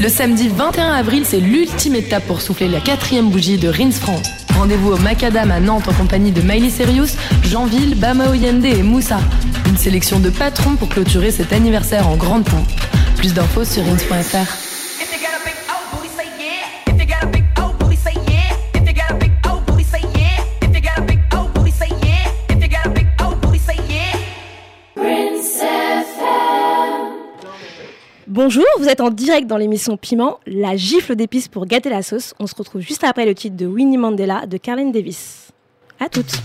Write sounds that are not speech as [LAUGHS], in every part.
Le samedi 21 avril, c'est l'ultime étape pour souffler la quatrième bougie de Rins France. Rendez-vous au Macadam à Nantes en compagnie de Miley Cyrus, Jeanville, Bama Oyende et Moussa. Une sélection de patrons pour clôturer cet anniversaire en grande pompe. Plus d'infos sur rins.fr. Bonjour, vous êtes en direct dans l'émission Piment, la gifle d'épices pour gâter la sauce. On se retrouve juste après le titre de Winnie Mandela de Carlene Davis. À toutes.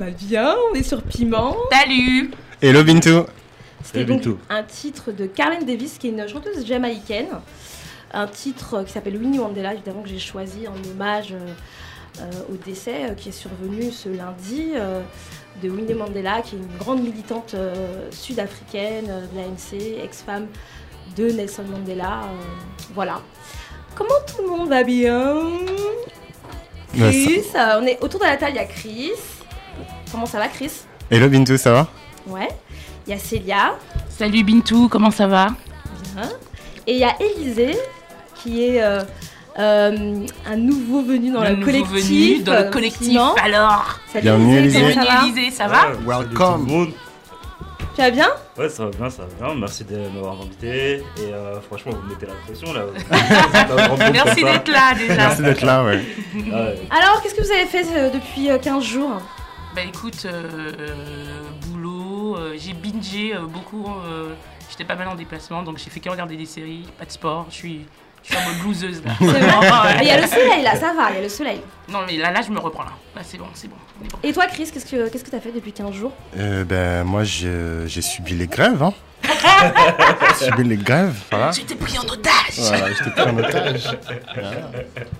Va bien On est sur Piment. Salut Hello Bintou C'était donc un titre de Carlene Davis, qui est une chanteuse jamaïcaine. Un titre qui s'appelle Winnie Mandela, évidemment que j'ai choisi en hommage au décès qui est survenu ce lundi de Winnie Mandela, qui est une grande militante sud-africaine de l'ANC, ex-femme de Nelson Mandela. voilà. Comment tout le monde va bien? Chris, on est autour de la table, il y a Chris. Comment ça va Chris? Hello Bintou, ça va? Ouais. Il y a Célia. Salut Bintou, comment ça va? Bien. Et il y a Élisée, qui est euh, euh, un nouveau venu dans le, collectif. Venu dans le collectif, alors Salut Bienvenue Élisée, ça va? Élisée, ça va? Welcome tu vas bien? Ouais, ça va bien, ça va bien. Merci de m'avoir invité. Et euh, franchement, vous mettez la pression là. [LAUGHS] Merci d'être là déjà. Merci d'être là, ouais. Alors, qu'est-ce que vous avez fait euh, depuis 15 euh, jours? Bah écoute, boulot, j'ai bingé beaucoup. J'étais pas mal en déplacement, donc j'ai fait que regarder des séries, pas de sport. Je suis je suis en mode blouseuse là. [LAUGHS] Il y a le soleil là, ça va, il y a le soleil. Non mais là, là je me reprends là. Là c'est bon, c'est bon, Et toi Chris, qu'est-ce que qu'est-ce que t'as fait depuis 15 jours? Euh, Ben moi j'ai subi les grèves. Hein. [LAUGHS] j'ai subi les grèves, voilà. J'étais pris en otage. Voilà, j'étais pris en otage.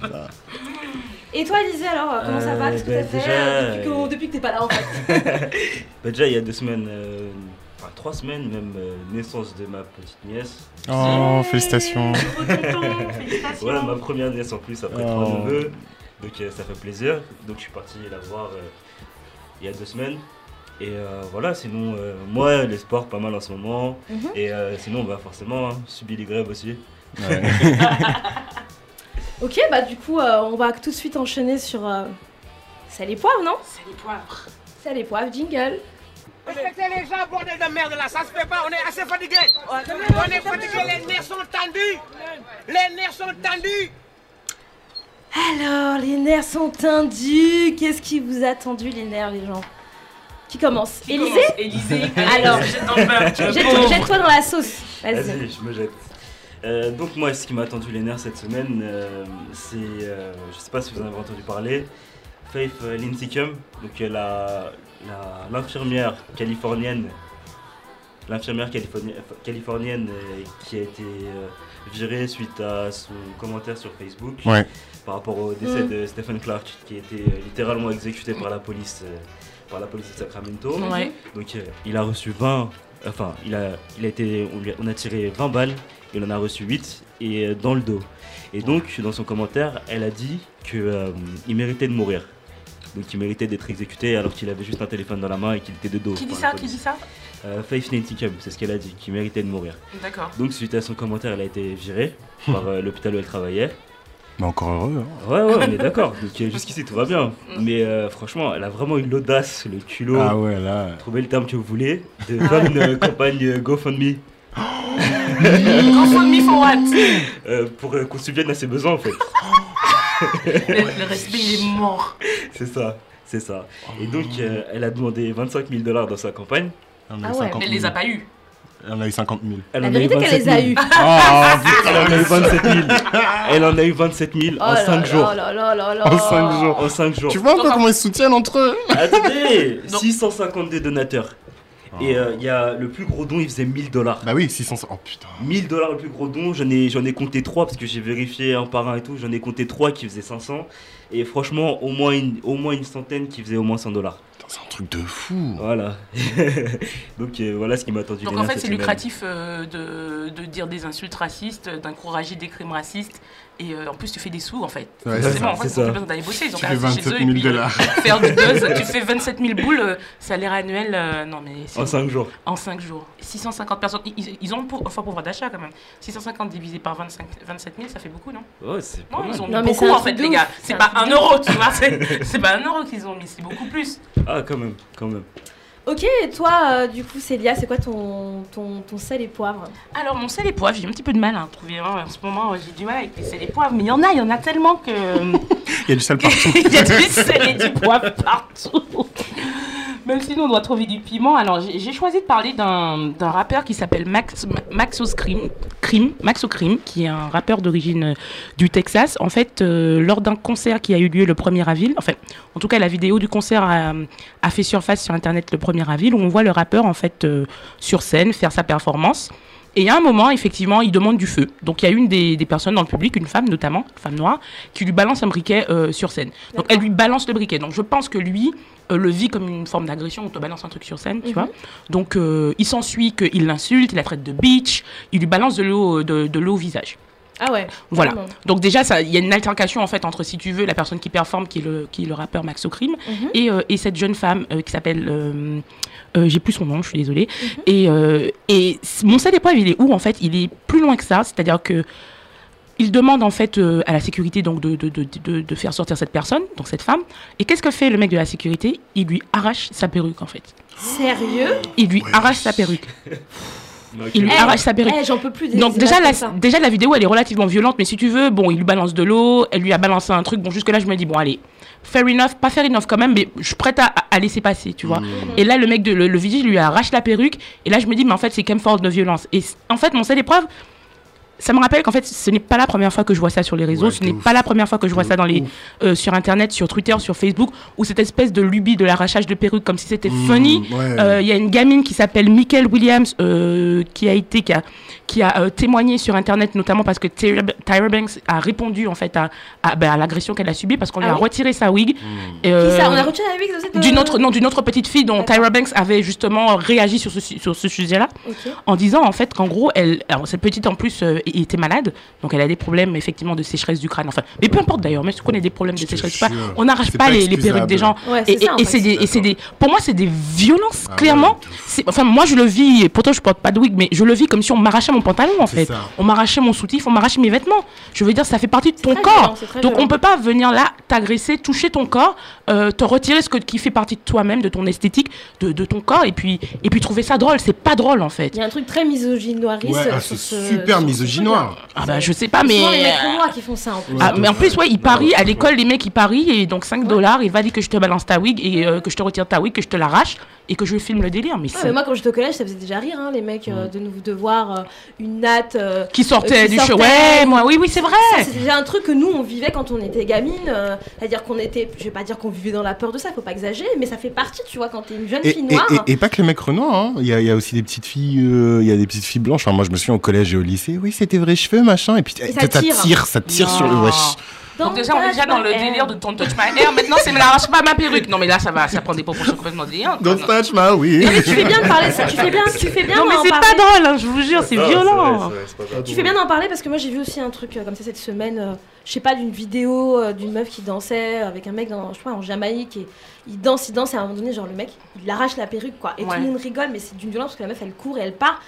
[LAUGHS] Et toi Élisée alors, euh, comment ça va Qu'est-ce que t'as ben, fait euh, depuis, que, depuis que t'es pas là en fait [LAUGHS] bah, Déjà il y a deux semaines enfin trois semaines même, euh, naissance de ma petite nièce. Oh, félicitations. Voilà, ma première nièce en plus après trois oh. neveux. Donc euh, ça fait plaisir. Donc je suis parti la voir euh, il y a deux semaines. Et voilà, sinon, moi, les sports, pas mal en ce moment. Mhm. Et sinon, bah, forcément, hein, subir les grèves aussi. [LAUGHS] ok, bah du coup, on va tout de suite enchaîner sur. C'est les poivres, non? C'est les poivres. C'est les poivres, jingle. Respectez les gens, bordel de merde là, ça se fait pas, on est assez fatigué. On est fatigué, les nerfs sont tendus. Les nerfs sont tendus. Alors, les nerfs sont tendus. Qu'est-ce qui vous a tendu les nerfs, les gens? Qui commence? Élisée? Élisée. Alors, [LAUGHS] jette-toi dans la sauce. Vas-y. je me jette. Euh, donc moi, ce qui m'a tendu les nerfs cette semaine, euh, c'est, euh, je sais pas si vous en avez entendu parler, Faith Lincecum, donc la, l'infirmière californienne, l'infirmière californienne, euh, qui a été euh, virée suite à son commentaire sur Facebook par rapport au décès mm. de Stephen Clark, qui a été euh, littéralement exécuté par la police, par la police de Sacramento. Donc il a reçu 20, enfin il a, il a été, on, a tiré 20 balles, il en a reçu 8 et dans le dos. Et donc dans son commentaire, elle a dit qu'il méritait de mourir donc il méritait d'être exécuté alors qu'il avait juste un téléphone dans la main et qu'il était de dos. Qui dit ça Qui dit ça? Euh, Faith Nancy c'est ce qu'elle a dit, qui méritait de mourir. D'accord. Donc suite à son commentaire, elle a été virée par [LAUGHS] euh, l'hôpital où elle travaillait. Mais encore heureux. Hein. Ouais, ouais, on est d'accord. Donc euh, jusqu'ici tout va bien. Mais franchement, elle a vraiment eu l'audace, le culot. Ah ouais, là. Trouvez le terme que vous voulez. De faire une campagne GoFundMe. [GASPS] GoFundMe for what? Pour qu'on subvienne à ses besoins en fait. [GASPS] le, respect, il est mort. C'est ça, c'est ça. Et donc, euh, elle a demandé 25 000 dollars dans sa campagne. Ah ouais, mais elle les a pas eu. Elle en a eu 50 000. Elle La vérité qu'elle les a eu. Ah, elle en a eu 27 000. [LAUGHS] Elle en a eu 27 000 en 5 jours. En 5 jours. En 5 jours. Tu vois un peu comment ils se soutiennent entre eux [LAUGHS] Attendez 652 donateurs. Et euh, il y a le plus gros don, il faisait 1000 dollars. Bah oui, 600. Oh putain. 1000 dollars le plus gros don, j'en ai, ai compté 3 parce que j'ai vérifié un par un et tout. J'en ai compté 3 qui faisaient 500. Et franchement, au moins une, au moins une centaine qui faisaient au moins 100 dollars. C'est un truc de fou. Voilà. [LAUGHS] Donc euh, voilà ce qui m'a attendu. Donc en fait, c'est lucratif euh, de, de, dire des insultes racistes, d'encourager des crimes racistes et euh, en plus, tu fais des sous en fait. Ouais, c'est en fait, ils besoin d'aller bosser. Ils ont tu fais 27 000 eux, dollars. faire du buzz. tu fais 27 000 boules, euh, salaire annuel. Euh, non, mais en 5 jours. En 5 jours. 650 personnes. Ils, ils ont pour, enfin pouvoir d'achat quand même. 650 divisé par 25, 27 000, ça fait beaucoup, non? Ouais, c'est Non, ils ont mis beaucoup en fait, les gars. C'est pas un euro, tu vois. C'est pas un euro qu'ils ont mis, c'est beaucoup plus. Ah, quand même, quand même. Ok, et toi, euh, du coup, Célia, c'est quoi ton, ton, ton, sel et poivre Alors, mon sel et poivre, j'ai un petit peu de mal à trouver. Hein. En ce moment, j'ai du mal avec les sel et poivre, mais il y en a, il y en a tellement que. [LAUGHS] il y a du sel [LAUGHS] partout. il y a du sel et du poivre partout. Même si nous on doit trouver du piment. Alors j'ai choisi de parler d'un rappeur qui s'appelle Max Maxo Scream, Cream, Maxo Cream, qui est un rappeur d'origine euh, du Texas. En fait, euh, lors d'un concert qui a eu lieu le 1er avril, enfin, en tout cas la vidéo du concert a, a fait surface sur internet le 1er avril où on voit le rappeur en fait euh, sur scène faire sa performance. Et a un moment, effectivement, il demande du feu. Donc il y a une des, des personnes dans le public, une femme notamment, une femme noire, qui lui balance un briquet euh, sur scène. Donc elle lui balance le briquet. Donc je pense que lui euh, le vit comme une forme d'agression, on te balance un truc sur scène, tu Mhm. vois. Donc euh, il s'ensuit qu'il l'insulte, il la traite de bitch, il lui balance de l'eau de, de l'eau au visage. Ah ouais. Voilà. Donc déjà, ça- il y a une altercation en fait entre, si tu veux, la personne qui performe, qui est le, qui est le rappeur Max O'Crim, Mhm. et, euh, et cette jeune femme euh, qui s'appelle, euh, euh, j'ai plus son nom, je suis désolée. Mhm. Et, euh, et mon seul épreuve, il est où en fait Il est plus loin que ça, c'est-à-dire que il demande en fait euh, à la sécurité donc de, de, de, de, de faire sortir cette personne, donc cette femme. Et qu'est-ce que fait le mec de la sécurité? Il lui arrache sa perruque en fait. Sérieux? Il lui Ouais. arrache sa perruque. [LAUGHS] Il lui Eh, arrache sa perruque. Eh, j'en peux plus des Donc déjà la, déjà la vidéo elle est relativement violente mais si tu veux bon il lui balance de l'eau elle lui a balancé un truc bon jusque là je me dis bon allez fair enough pas fair enough quand même mais je suis prête à, à laisser passer tu vois et là le mec de le, le vigile lui arrache la perruque et là je me dis mais en fait c'est quand même force de violence et en fait mon seul épreuve ça me rappelle qu'en fait ce n'est pas la première fois que je vois ça sur les réseaux Ouais, ce n'est pas la première fois que je vois ça dans les euh, sur internet sur Twitter sur Facebook où cette espèce de lubie de l'arrachage de perruque comme si c'était funny. Mmh, ouais. euh, Il y a une gamine qui s'appelle Michael Williams euh, qui a été qui a, qui a euh, témoigné sur internet notamment parce que Tyra, Tyra Banks a répondu en fait à, à, à l'agression qu'elle a subie parce qu'on Ah lui a oui retiré sa wig. Mmh. Qui Euh, ça On a retiré la wig de cette. d'une euh, autre non d'une autre petite fille dont. Tyra Banks avait justement réagi sur ce su- sur ce sujet-là en disant en fait qu'en gros elle alors cette petite en plus euh, était malade donc elle a des problèmes effectivement de sécheresse du crâne enfin mais peu importe d'ailleurs même si on a des problèmes de sécheresse du crâne jure. on n'arrache pas, pas les, les perruques des gens Ouais, et, et- et c'est des, et c'est des pour moi c'est des violences Ah ouais, clairement c'est- enfin moi je le vis et pourtant je porte pas de wig mais je le vis comme si on m'arrachait mon pantalon en fait ça. on m'arrachait mon soutif on m'arrachait mes vêtements je veux dire ça fait partie de ton corps violent, donc violent. on peut pas venir là t'agresser toucher ton corps euh, te retirer ce que, qui fait partie de toi-même de ton esthétique de, de ton corps et puis et puis trouver ça drôle c'est pas drôle en fait Il y a un truc très misogynoiriste. Ouais, ah, c'est ce- super misogynoir. ah bah je sais pas mais Souvent, les mecs euh, noirs qui font ça en plus. Ah, mais en plus, ouais, ils parient à l'école, les mecs ils parient et donc 5 dollars, il va dire que je te balance ta wig et euh, que je te retire ta wig, que je te l'arrache et que je filme le délire. Mais, Ouais, c'est- mais moi, quand j'étais au collège, ça faisait déjà rire, hein, les mecs, euh, de nous de voir euh, une natte. euh, qui sortait euh, qui du show. Ouais, moi, oui, oui, c'est vrai. C'était déjà un truc que nous, on vivait quand on était gamine. euh, C'est-à-dire qu'on était, je vais pas dire qu'on vivait dans la peur de ça, faut pas exagérer, mais ça fait partie, tu vois, quand t'es une jeune Et, fille noire. et- et pas que les mecs renois, hein. il, y y a aussi des petites filles, euh, il y a des petites filles blanches. Enfin, moi, je me souviens au collège et au lycée, oui, c'est tes vrais cheveux, machin. Et puis, Et ça, ça tire. tire, ça tire sur le wesh. Donc déjà, on est déjà Don't dans le touch my délire de ton touch my hair. Maintenant, c'est me l'arrache pas ma perruque. Non, mais là, ça va, ça prend des proportions [LAUGHS] complètement délirantes. Don't touch my oui. Tu fais bien de parler, ça, tu fais bien, tu fais bien Non, mais c'est pas drôle, hein, je vous jure, c'est Non, violent. Tu fais bien d'en parler parce que moi j'ai vu aussi un truc euh, comme ça cette semaine, euh, je sais pas, d'une vidéo euh, d'une meuf qui dansait avec un mec dans, je crois, en Jamaïque et il danse, il danse et à un moment donné, genre le mec, il arrache la perruque quoi. Et Ouais. tout le monde rigole, mais c'est d'une violence parce que la meuf elle court et elle part.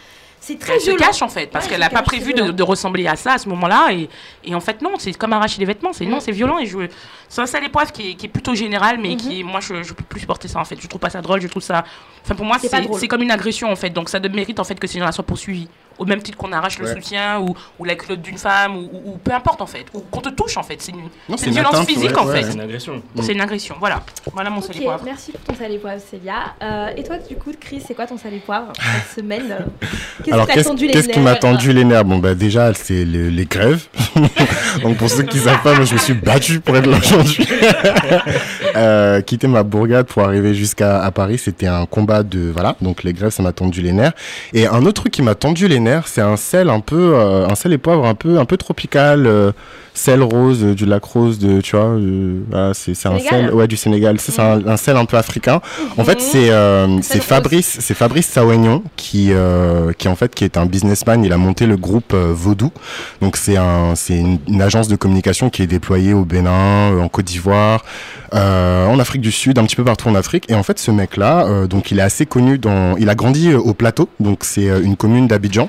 C'est très Elle se cache en fait, parce Ouais, qu'elle elle n'a pas prévu de, ressembler à ça à ce moment-là. Et, et en fait, non, c'est comme arracher les vêtements. C'est non, c'est violent. Et je, c'est un seul épreuve qui est, qui est plutôt général, mais Mhm. qui est, moi, je, je peux plus supporter ça en fait. Je trouve pas ça drôle. Je trouve ça. Enfin, pour moi, C'est comme une agression en fait. Donc, ça mérite en fait que ces gens-là soient poursuivis. Au même titre qu'on arrache le soutien ou, ou la culotte d'une femme ou, ou- ou peu importe en fait. Ou qu'on te touche en fait. C'est une, Non, c'est une violence atteinte, physique ouais, en ouais. fait. C'est une agression. C'est une agression. Voilà. Voilà mon seul Ok, épreuve. merci pour ton salé poivre Célia. Euh, et toi du coup Chris, c'est quoi ton salé poivre cette [LAUGHS] semaine? Qu'est-ce Alors, qui t'a qu'est-ce tendu les qu'est-ce qui m'a tendu les nerfs? Bon, bah, déjà, c'est le- les grèves. [LAUGHS] Donc, pour ceux qui savent pas, moi, je me suis battu pour être là aujourd'hui. [LAUGHS] euh, quitter ma bourgade pour arriver jusqu'à à Paris, c'était un combat de. Voilà, donc les grèves, ça m'a tendu les nerfs. Et un autre truc qui m'a tendu les c'est un sel un peu. euh, un sel et poivre un peu, un peu tropical. euh, sel rose, euh, du lac rose, de, tu vois. voilà, c'est c'est un Sénégal sel. Ouais, du Sénégal. C'est un, un sel un peu africain. En fait, c'est c'est. Fabrice, c'est Fabrice Saoignon qui qui en fait qui est un businessman. Il a monté le groupe Vaudou. Donc c'est un c'est une, une agence de communication qui est déployée au Bénin, en Côte d'Ivoire, en Afrique du Sud, un petit peu partout en Afrique. Et en fait, ce mec-là, donc il est assez connu dans, il a grandi au Plateau. Donc c'est une commune d'Abidjan.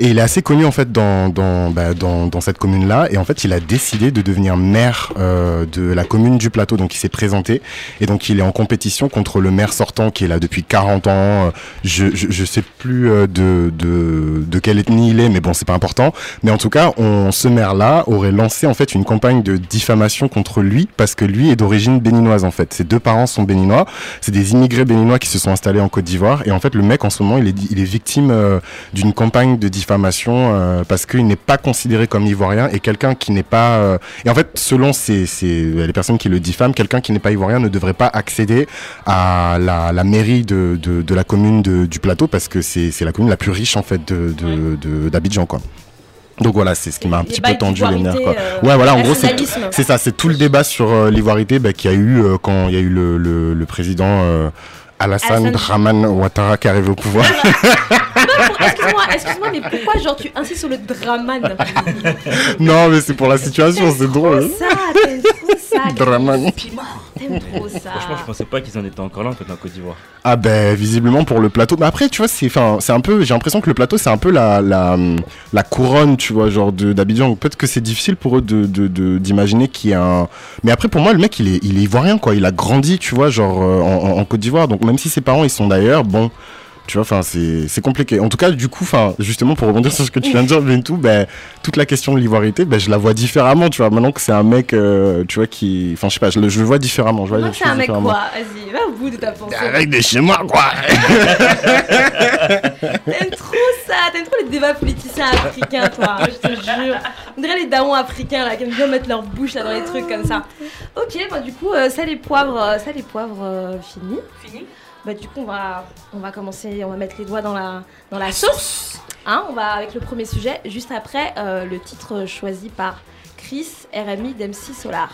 Et il est assez connu en fait dans dans bah, dans, dans cette commune là. Et en fait, il a décidé de devenir maire euh, de la commune du Plateau. Donc, il s'est présenté et donc il est en compétition contre le maire sortant qui est là depuis 40 ans. Euh, Je je, je sais plus euh, de de de quelle ethnie il est, mais bon, c'est pas important. Mais en tout cas, on, ce maire là aurait lancé en fait une campagne de diffamation contre lui parce que lui est d'origine béninoise en fait. Ses deux parents sont béninois. C'est des immigrés béninois qui se sont installés en Côte d'Ivoire. Et en fait, le mec en ce moment, il est il est victime euh, d'une campagne de diffamation euh, parce qu'il n'est pas considéré comme ivoirien et quelqu'un qui n'est pas euh, et en fait selon ces, ces les personnes qui le diffament quelqu'un qui n'est pas ivoirien ne devrait pas accéder à la, la mairie de, de, de la commune de, du plateau parce que c'est la commune la plus riche en fait d'Abidjan quoi. Donc voilà c'est ce qui m'a un petit peu tendu les nerfs quoi. euh, ouais voilà en gros c'est ça c'est tout le débat sur euh, l'ivoirité bah, qu'il y a eu euh, quand il y a eu le, le, le président euh, Alassane Draman Ouattara qui est arrivé au pouvoir [LAUGHS] [LAUGHS] Excuse-moi, excuse-moi, mais pourquoi genre tu insistes sur le draman [LAUGHS] non mais c'est pour la situation c'est drôle ça, t'aimes trop ça. Draman T'aimes trop ça. Franchement, je pensais pas qu'ils en étaient encore là en fait en Côte d'Ivoire. Ah ben visiblement pour le plateau. Mais après tu vois c'est enfin c'est un peu j'ai l'impression que le plateau c'est un peu la la la couronne tu vois genre de d'Abidjan. Peut-être que c'est difficile pour eux de de de- d'imaginer qu'il y a un. Mais après pour moi le mec il est il est ivoirien quoi. Il a grandi tu vois genre euh, en, en- en Côte d'Ivoire. Donc même si ses parents ils sont d'ailleurs bon. Tu vois, enfin, c'est c'est compliqué. En tout cas, du coup, enfin, justement, pour rebondir sur ce que tu viens de dire, Bentou, ben, toute la question de l'ivoirité, ben, je la vois différemment, tu vois. Maintenant que c'est un mec, euh, tu vois, qui, enfin, je sais pas, je le, je le vois différemment. Je vois Moi, c'est un mec quoi Vas-y, va au bout de ta pensée. Arrête de chez moi, quoi. [LAUGHS] T'aimes trop ça, t'aimes trop les débats politiciens africains, toi, je te jure. On dirait les daons africains là, qui aiment bien mettre leur bouche là dans les trucs comme ça. Ok, bah du coup, euh, ça les poivres, euh, ça les poivres euh, fini. Fini Bah du coup, on va, commencer, on va mettre les doigts dans la, dans la sauce. Hein, on va avec le premier sujet, juste après euh, le titre choisi par Chris RMI d'MC Solar.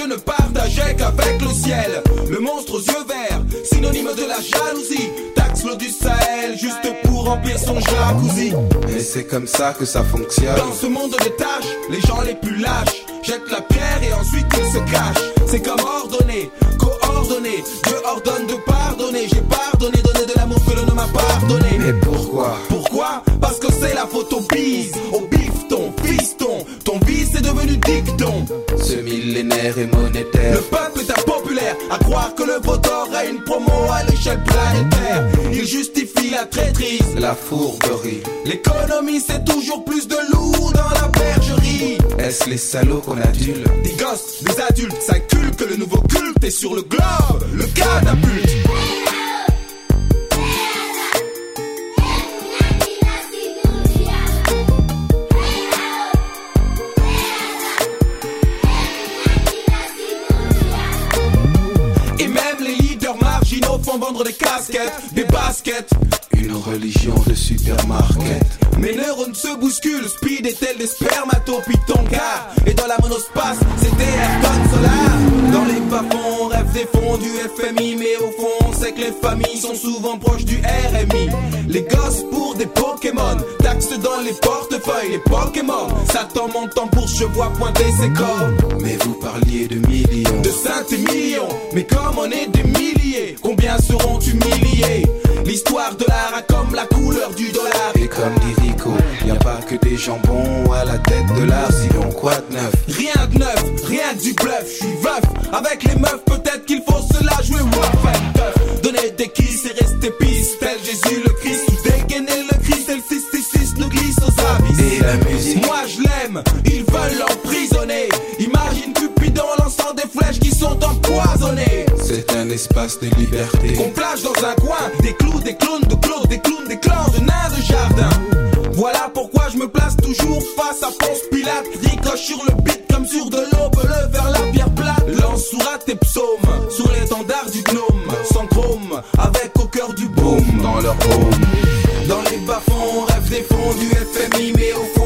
Je ne partageais qu'avec le ciel. Le monstre aux yeux verts, synonyme de la jalousie. Taxe l'eau du Sahel, juste pour remplir son jacuzzi. Et c'est comme ça que ça fonctionne. Dans ce monde de tâches, les gens les plus lâches jettent la pierre et ensuite ils se cachent. C'est comme ordonné, coordonné. Dieu ordonne de pardonner. J'ai pardonné, donné de l'amour que l'on ne m'a pas donné. Mais pourquoi? Pourquoi? Parce que c'est la faute au bise. Ton vice est devenu dicton. Ce millénaire est monétaire. Le peuple est impopulaire à croire que le voteur a une promo à l'échelle planétaire. Il justifie la traîtrise. La fourberie. L'économie, c'est toujours plus de loups dans la bergerie. Est-ce les salauds qu'on adule Des gosses, des adultes s'inculquent le nouveau culte est sur le globe, le catapulte. Font vendre des casquettes, des baskets. Une religion de supermarket. Mes neurones se bousculent, speed est tel des spermatopitons car Et dans la monospace, c'était Ayrton Solar Dans les bas-fonds, on rêve des fonds du FMI Mais au fond, on sait que les familles sont souvent proches du RMI Les gosses pour des Pokémon Taxes dans les portefeuilles, les Pokémon Satan montant pour je vois pointer ses cornes Mais vous parliez de millions. de et millions. Mais comme on est des milliers, combien seront humiliés L'histoire de l'art a comme la couleur du dollar. Et comme dit Rico, y a pas que des jambons à la tête de l'art, sinon quoi de neuf Rien de neuf, rien du bluff, je suis veuf. Avec les meufs, peut-être qu'il faut se la jouer rough. Donner des kisses et rester pisse, tel Jésus le Christ. Dégainer le Christ et le 666 nous glisse aux abysses. Et la musique Moi je l'aime, C'est un espace de liberté. On plage dans un coin des clous, des clowns de clous, des clowns, des clans de nains de jardin. Voilà pourquoi je me place toujours face à Ponce Pilate. Ricoche sur le beat comme sur de l'aube, le vers la pierre plate. Lance sur tes psaumes, sur l'étendard du gnome. Sans chrome, avec au cœur du boom. Dans leur home. Dans les bas-fonds, on rêve des fonds du FMI, mais au fond,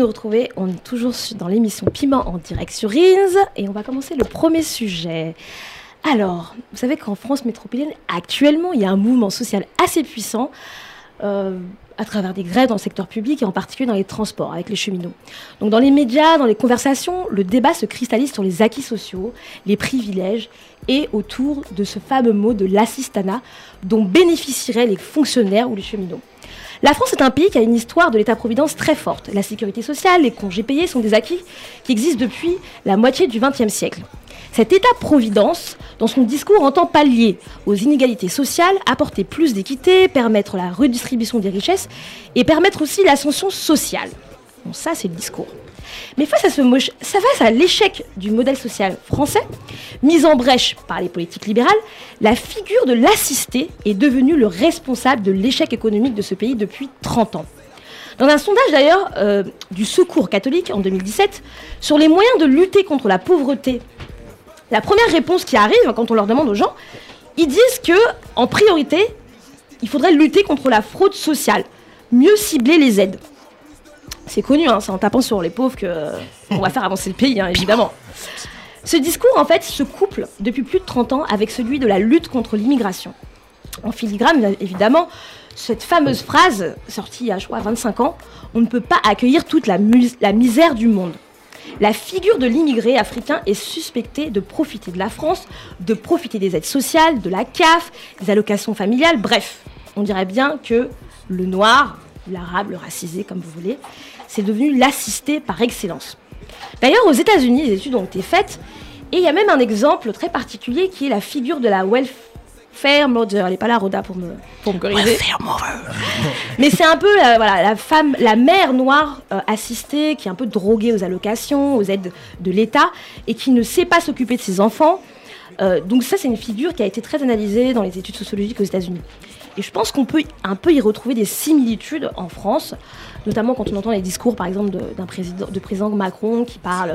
nous retrouvez, on est toujours dans l'émission Piment en direct sur Rins et on va commencer le premier sujet. Alors, vous savez qu'en France métropolitaine, actuellement, il y a un mouvement social assez puissant euh, à travers des grèves dans le secteur public et en particulier dans les transports avec les cheminots. Donc, dans les médias, dans les conversations, le débat se cristallise sur les acquis sociaux, les privilèges et autour de ce fameux mot de l'assistanat dont bénéficieraient les fonctionnaires ou les cheminots. La France est un pays qui a une histoire de l'État-providence très forte. La sécurité sociale, les congés payés sont des acquis qui existent depuis la moitié du XXe siècle. Cet État-providence, dans son discours, entend pallier aux inégalités sociales, apporter plus d'équité, permettre la redistribution des richesses et permettre aussi l'ascension sociale. Bon, ça, c'est le discours. Mais face à, l'échec du modèle social français, mis en brèche par les politiques libérales, la figure de l'assisté est devenue le responsable de l'échec économique de ce pays depuis 30 ans. Dans un sondage d'ailleurs euh, du Secours catholique en 2017 sur les moyens de lutter contre la pauvreté, la première réponse qui arrive quand on leur demande aux gens, ils disent que en priorité, il faudrait lutter contre la fraude sociale, mieux cibler les aides. C'est connu, hein, c'est en tapant sur les pauvres qu'on va faire avancer le pays, hein, évidemment. Ce discours, en fait, se couple depuis plus de 30 ans avec celui de la lutte contre l'immigration. En filigrane, évidemment, cette fameuse phrase, sortie il y a, je crois, 25 ans, on ne peut pas accueillir toute la, la misère du monde. La figure de l'immigré africain est suspectée de profiter de la France, de profiter des aides sociales, de la CAF, des allocations familiales, bref. On dirait bien que le noir, l'arabe, le racisé, comme vous voulez, c'est devenu l'assisté par excellence. D'ailleurs, aux États-Unis, les études ont été faites, et il y a même un exemple très particulier qui est la figure de la welfare mother. Elle n'est pas là, Rhoda, pour me, pour me corriger. [LAUGHS] Mais c'est un peu la, voilà, la femme, la mère noire euh, assistée, qui est un peu droguée aux allocations, aux aides de l'État, et qui ne sait pas s'occuper de ses enfants. Euh, donc ça, c'est une figure qui a été très analysée dans les études sociologiques aux États-Unis. Et je pense qu'on peut un peu y retrouver des similitudes en France, notamment quand on entend les discours, par exemple, de- d'un président, de président Macron qui parle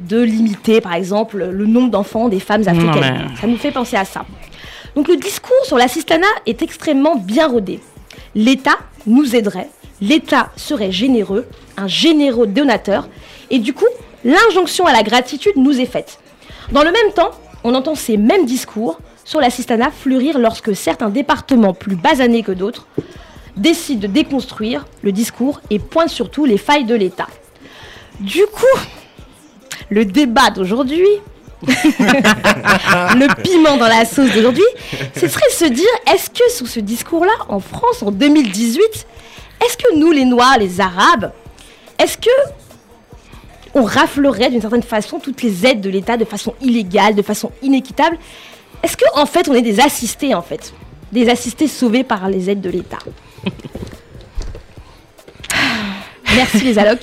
de limiter, par exemple, le nombre d'enfants des femmes africaines. mais- Ça nous fait penser à ça. Donc le discours sur l'assistanat est extrêmement bien rodé. L'État nous aiderait, l'État serait généreux, un généreux donateur, et du coup, l'injonction à la gratitude nous est faite. Dans le même temps, on entend ces mêmes discours sur l'assistanat fleurir lorsque certains départements plus basanés que d'autres décident de déconstruire le discours et pointent surtout les failles de l'État. Du coup, le débat d'aujourd'hui, [LAUGHS] le piment dans la sauce d'aujourd'hui, ce serait se dire, est-ce que sous ce discours-là, en France, en 2018, est-ce que nous, les Noirs, les Arabes, est-ce que on raflerait d'une certaine façon toutes les aides de l'État de façon illégale, de façon inéquitable? Est-ce que en fait, on est des assistés, en fait? Des assistés sauvés par les aides de l'État? Merci les allocs.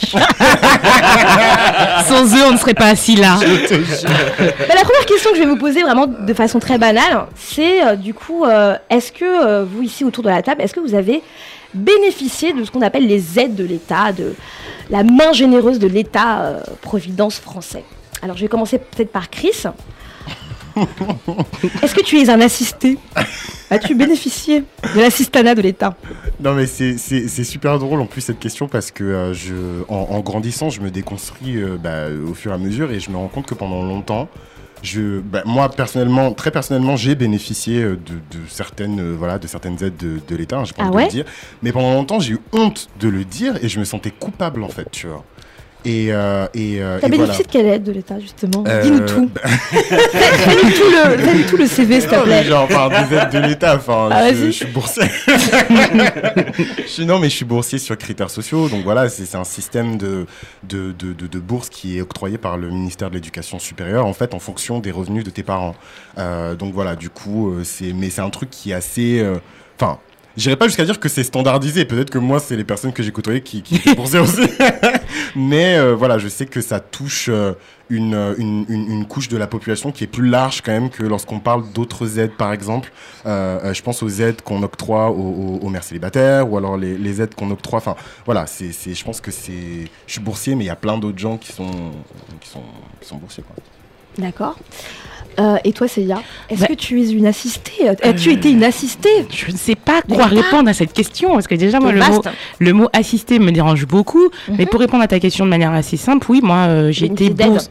Sans eux, on ne serait pas assis là. Bah, la première question que je vais vous poser vraiment de façon très banale, c'est euh, du coup, euh, est-ce que euh, vous ici autour de la table, est-ce que vous avez bénéficié de ce qu'on appelle les aides de l'État, de la main généreuse de l'État euh, Providence français? Alors je vais commencer peut-être par Chris. [LAUGHS] Est-ce que tu es un assisté As-tu bénéficié de l'assistanat de l'État Non mais c'est- super drôle en plus cette question parce que euh, je, en, en grandissant je me déconstruis euh, bah, au fur et à mesure et je me rends compte que pendant longtemps je, bah, moi personnellement, très personnellement, j'ai bénéficié euh, de, de certaines, euh, voilà, de certaines aides de, de l'État. hein, pas Ah ouais le dire, mais pendant longtemps j'ai eu honte de le dire et je me sentais coupable en fait, tu vois. Et, euh, et, euh, T'as bénéficié voilà. de quelle aide de l'État justement Euh, Dis-nous tout. [LAUGHS] Fais-nous tout, le- fais-nous tout le CV s'il te Non, mais plaît. genre, enfin, des aides de l'État, enfin, Ah, je, vas-y. je suis boursier. [LAUGHS] je suis, non, mais je suis boursier sur critères sociaux, donc voilà, c'est un système de, de, de, de, de bourse qui est octroyé par le ministère de l'Éducation supérieure, en fait, en fonction des revenus de tes parents. Euh, donc voilà, du coup, euh, c'est, mais c'est un truc qui est assez, enfin, J'irai pas jusqu'à dire que c'est standardisé. Peut-être que moi, c'est les personnes que j'ai côtoyées qui, qui boursiers aussi. [LAUGHS] Mais euh, voilà, je sais que ça touche euh, une, euh, une, une, couche de la population qui est plus large quand même que lorsqu'on parle d'autres aides, par exemple. Je pense aux aides qu'on octroie aux, mères célibataires ou alors les, aides qu'on octroie. Enfin, voilà, c'est, je pense que c'est. Je suis boursier, mais il y a plein d'autres gens qui sont, qui sont, boursiers. D'accord. Euh, et toi, Célia, est-ce Bah- que tu es une assistée Euh, As-tu été une assistée Je ne sais pas quoi répondre à cette question parce que déjà moi le mot, vaste. le mot assister me dérange beaucoup. Mais Mhm. pour répondre à ta question de manière assez simple, oui, moi euh, j'ai été bourse,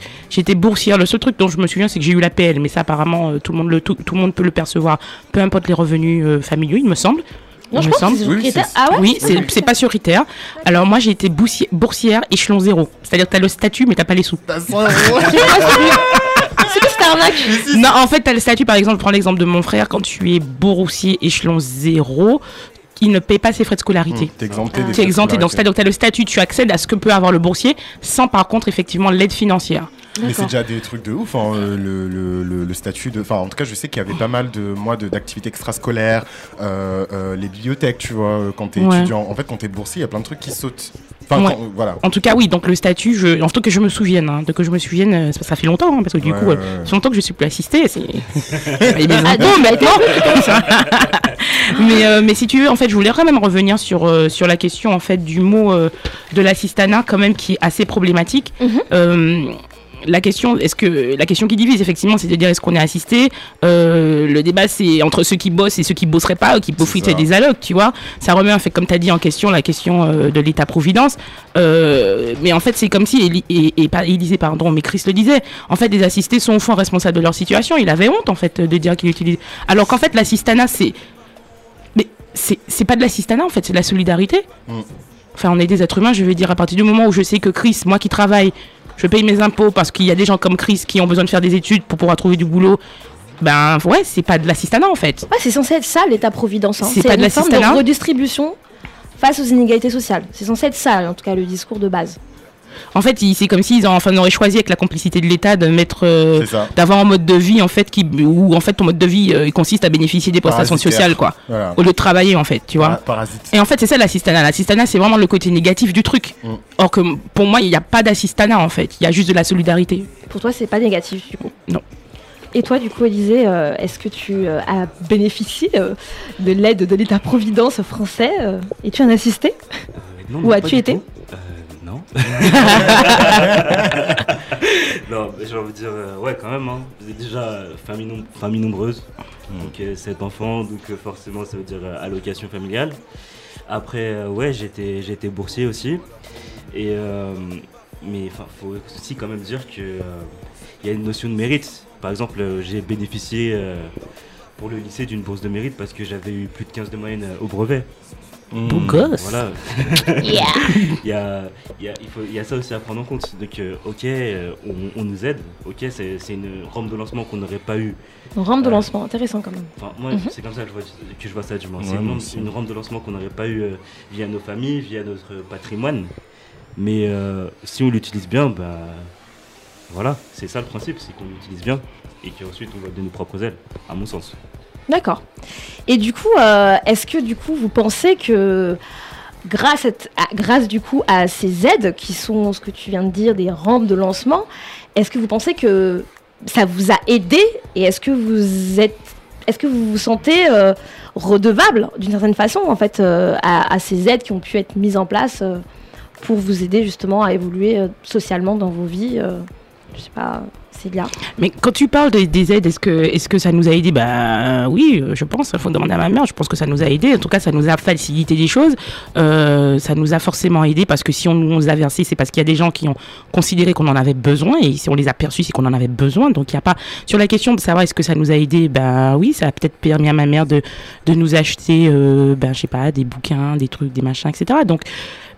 boursière. Le seul truc dont je me souviens, c'est que j'ai eu l'APL, mais ça apparemment euh, tout le monde le tout, tout le monde peut le percevoir, peu importe les revenus euh, familiaux, il me semble. Non, je me pense semble. que Ah ouais Oui, c'est c'est pas sur critère. Alors moi j'ai été boursière, boursière échelon zéro. C'est-à-dire que tu as le statut mais t'as pas les sous. [LAUGHS] C'est quoi cette arnaque Non, en fait, tu as le statut, par exemple, je prends l'exemple de mon frère, quand tu es boursier échelon 0, il ne paye pas ses frais de scolarité. T'es exempté des Tu es exempté, donc c'est-à-dire que tu as le statut, tu accèdes à ce que peut avoir le boursier, sans par contre, effectivement, l'aide financière. Mais c'est déjà des trucs de ouf, hein, euh, le, le, le, le statut de. Enfin, en tout cas, je sais qu'il y avait pas mal de moi de- d'activités extrascolaires, euh, euh, les bibliothèques, tu vois, quand t'es Ouais. étudiant. En fait, quand t'es boursier, il y a plein de trucs qui sautent. Enfin, Ouais. quand- voilà. En tout cas, oui, donc le statut, je, en tout cas que je me souvienne, hein, de que je me souvienne, euh, ça, ça fait longtemps, hein, parce que du Ouais, coup, euh, fait longtemps que je suis plus assistée. C'est [LAUGHS] Ah, maintenant. [LAUGHS] comme ça. mais, euh, mais si tu veux, en fait, je voulais quand même revenir sur, euh, sur la question en fait du mot euh, de l'assistanat, quand même, qui est assez problématique. Mhm. Euh, la question, est-ce que la question qui divise effectivement, c'est de dire est-ce qu'on est assisté Euh, Le débat, c'est entre ceux qui bossent et ceux qui bosseraient pas, ou qui profitent des allocs, tu vois. Ça remet en fait, comme tu as dit, en question la question euh, de l'État-providence. Euh, mais en fait, c'est comme si Éli- et, et pas Élisée, pardon, mais Chris le disait. En fait, les assistés sont au fond responsables de leur situation. Il avait honte en fait de dire qu'il utilise. Alors qu'en fait, l'assistanat, c'est mais c'est c'est pas de l'assistanat en fait, c'est de la solidarité. Mm. Enfin, on est des êtres humains. Je veux dire, à partir du moment où je sais que Chris, moi qui travaille, je paye mes impôts parce qu'il y a des gens comme Chris qui ont besoin de faire des études pour pouvoir trouver du boulot. Ben ouais, c'est pas de l'assistanat en fait. Ouais, c'est censé être ça, l'État-providence. hein. C'est pas de une forme de l'assistanat redistribution face aux inégalités sociales. C'est censé être ça, en tout cas, le discours de base. En fait, c'est comme s'ils ont, enfin, on aurait choisi avec la complicité de l'État de mettre, euh, d'avoir un mode de vie en fait qui, où en fait ton mode de vie euh, consiste à bénéficier des prestations sociales quoi, Voilà. au lieu de travailler en fait, tu vois. Para- Parasite. Et en fait, c'est ça l'assistanat. L'assistanat, c'est vraiment le côté négatif du truc. Mm. Or que pour moi, il n'y a pas d'assistanat en fait. Il y a juste de la solidarité. Pour toi, c'est pas négatif, du coup? Non. Et toi, du coup, Élisée, euh, est-ce que tu euh, as bénéficié euh, de l'aide de l'État-providence français euh, Es-tu un assisté? Non, Où non, as-tu été? tout. Euh, Non. j'ai envie de dire, euh, ouais, quand même. Hein. Vous êtes déjà euh, famille, nom- famille nombreuse, donc euh, 7 enfants, donc euh, forcément ça veut dire euh, allocation familiale. Après, euh, ouais, j'étais j'étais boursier aussi. Et, euh, mais il faut aussi quand même dire qu'il y a une notion de mérite. Par exemple, euh, j'ai bénéficié euh, pour le lycée d'une bourse de mérite parce que j'avais eu plus de 15 de moyenne euh, au brevet. Beau gosse. Voilà. [LAUGHS] Yeah. [LAUGHS] il, y a, il, y a, il, faut, il y a ça aussi à prendre en compte. Donc, euh, ok, euh, on, on nous aide. Ok, c'est c'est une rampe de lancement qu'on n'aurait pas eu. Une rampe de Ouais. lancement, intéressant quand même. Enfin, moi, Mhm. c'est comme ça que je vois, que je vois ça, du moins. Ouais, c'est une, rampe- aussi. une rampe de lancement qu'on n'aurait pas eu euh, via nos familles, via notre patrimoine. Mais euh, si on l'utilise bien, bah, voilà, c'est ça le principe, c'est qu'on l'utilise bien et qu'ensuite on va de nos propres ailes, à mon sens. D'accord. Et du coup, euh, est-ce que du coup, vous pensez que grâce, à, grâce du coup à ces aides qui sont ce que tu viens de dire, des rampes de lancement, est-ce que vous pensez que ça vous a aidé et est-ce que vous êtes, est-ce que vous vous sentez euh, redevable d'une certaine façon en fait euh, à, à ces aides qui ont pu être mises en place pour vous aider justement à évoluer socialement dans vos vies Je sais pas, Mais quand tu parles des, des aides, est-ce que, est-ce que ça nous a aidé? Ben oui, je pense. Il faut demander à ma mère. Je pense que ça nous a aidé. En tout cas, ça nous a facilité des choses. Euh, ça nous a forcément aidé parce que si on nous a versé, c'est parce qu'il y a des gens qui ont considéré qu'on en avait besoin et si on les a perçus, c'est qu'on en avait besoin. Donc il y a pas sur la question de savoir est-ce que ça nous a aidé. Ben oui, ça a peut-être permis à ma mère de de nous acheter, euh, ben je sais pas, des bouquins, des trucs, des machins, etc. Donc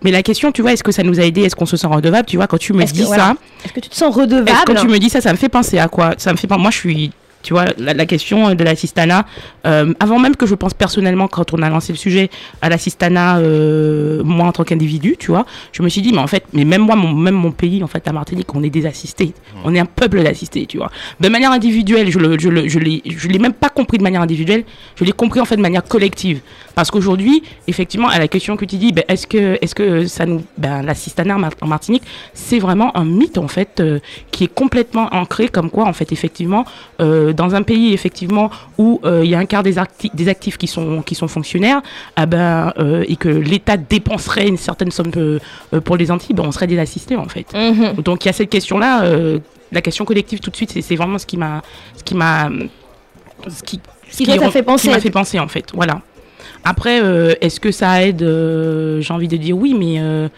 mais la question, tu vois, est-ce que ça nous a aidé? Est-ce qu'on se sent redevable? Tu vois, quand tu me que- dis voilà. ça, Est-ce que tu te sens redevable? Est-ce que quand tu me dis ça, ça me fait penser à quoi? Ça me fait pen- Moi, je suis. Tu vois, la, la question de l'assistanat, euh, avant même que je pense personnellement, quand on a lancé le sujet à l'assistanat, euh, moi en tant qu'individu, tu vois, je me suis dit, mais en fait, mais même moi, mon, même mon pays, en fait, la Martinique, on est des assistés. On est un peuple d'assistés, tu vois. De manière individuelle, je le, je le, je l'ai, je l'ai même pas compris de manière individuelle, je l'ai compris en fait de manière collective. Parce qu'aujourd'hui, effectivement, à la question que tu dis, ben, est-ce que, est-ce que ça nous, ben, l'assistanat en Martinique, c'est vraiment un mythe en fait euh, qui est complètement ancré comme quoi en fait effectivement euh, dans un pays effectivement où euh, il y a un quart des, acti- des actifs qui sont qui sont fonctionnaires, ah ben euh, et que l'État dépenserait une certaine somme euh, euh, pour les Antilles, ben on serait désassisté en fait. Mhm. Donc il y a cette question-là, euh, la question collective tout de suite, c'est- vraiment ce qui m'a, ce qui m'a, ce qui, ce Qui re- fait penser qui m'a fait penser en fait, voilà. Après, euh, est-ce que ça aide euh, J'ai envie de dire oui, mais euh,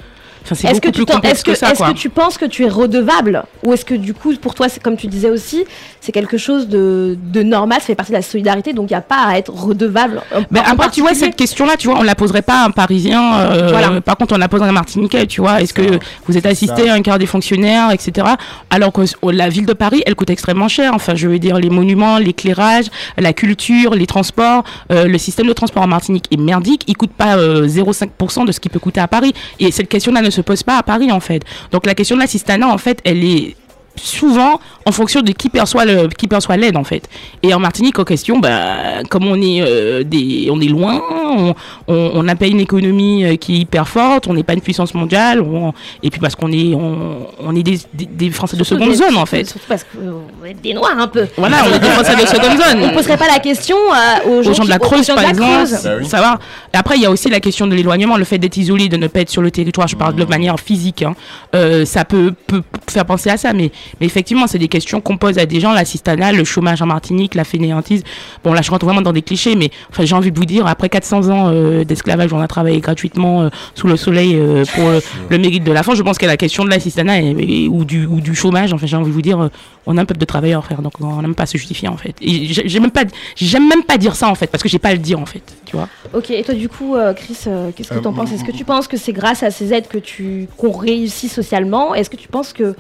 enfin c'est Est-ce que, beaucoup tu plus t'en- complexe est-ce que, que ça, est-ce quoi. que tu penses que tu es redevable Ou est-ce que du coup, pour toi, c'est comme tu disais aussi, c'est quelque chose de, de normal, ça fait partie de la solidarité, donc il n'y a pas à être redevable en- Ben, en après, tu vois, cette question-là, tu vois, on la poserait pas à un Parisien. euh, Voilà. Par contre, on la pose à un Martiniquais, tu vois. Est-ce que Ça, vous êtes assisté à un quart des fonctionnaires, etc. Alors que oh, la ville de Paris, elle coûte extrêmement cher. Enfin, je veux dire, les monuments, l'éclairage, la culture, les transports, euh, le système de transport en Martinique est merdique. Il coûte pas euh, 0,5% de ce qui peut coûter à Paris. Et cette question-là ne se pose pas à Paris, en fait. Donc, la question de l'assistanat, en fait, elle est souvent en fonction de qui perçoit le qui perçoit l'aide en fait et en Martinique en question bah comme on est euh, des on est loin on, on, on n'a pas une économie euh, qui est hyper forte on n'est pas une puissance mondiale on- et puis parce qu'on est on, on est des, des, des Français de seconde des- zone en fait Surtout parce qu'on est des noirs un peu. voilà on est des Français de seconde On ne zone poserait pas la question euh, aux gens, aux gens de la Creuse, par la exemple. Bah oui. Ça va. Et après, il y a aussi la question de l'éloignement, le fait d'être isolé, de ne pas être sur le territoire. Je parle de manière physique. hein. Euh, ça peut, peut faire penser à ça, mais, mais effectivement, c'est des questions qu'on pose à des gens. L'assistanat, le chômage en Martinique, la fainéantise. Bon, là, je rentre vraiment dans des clichés, mais enfin, j'ai envie de vous dire, après 400 ans euh, d'esclavage, on a travaillé gratuitement euh, sous le soleil euh, pour euh, le mérite de la France. Je pense que la question de l'assistanat et- et- ou, du, ou du chômage, enfin, j'ai envie de vous dire, euh, on a un peuple de travailleurs, frère, donc on n'a même pas à se justifier, en fait. Et j'ai j'ai même pas, j'aime même pas dire ça, en fait, parce que j'ai pas à le dire, en fait, tu vois. Ok, et toi du coup, euh, Chris, euh, qu'est-ce que Euh, tu en penses? Est-ce que tu penses que c'est grâce à ces aides que tu qu'on réussit socialement? Est-ce que tu penses que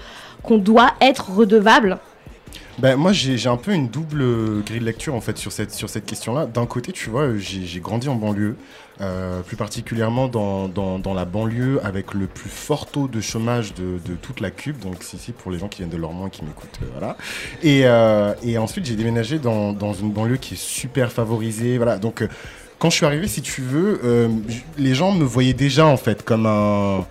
qu'on doit être redevable Ben, moi, j'ai un peu une double grille de lecture en fait sur cette, sur cette question-là. D'un côté, tu vois, j'ai grandi en banlieue, euh, plus particulièrement dans, dans, la banlieue avec le plus fort taux de chômage de, de toute la Cube. Donc, c'est ici pour les gens qui viennent de Lormont et qui m'écoutent. euh, voilà. Et, euh, et ensuite, j'ai déménagé dans, dans une banlieue qui est super favorisée. Voilà. Donc, quand je suis arrivé, si tu veux, les gens me voyaient déjà en fait comme un.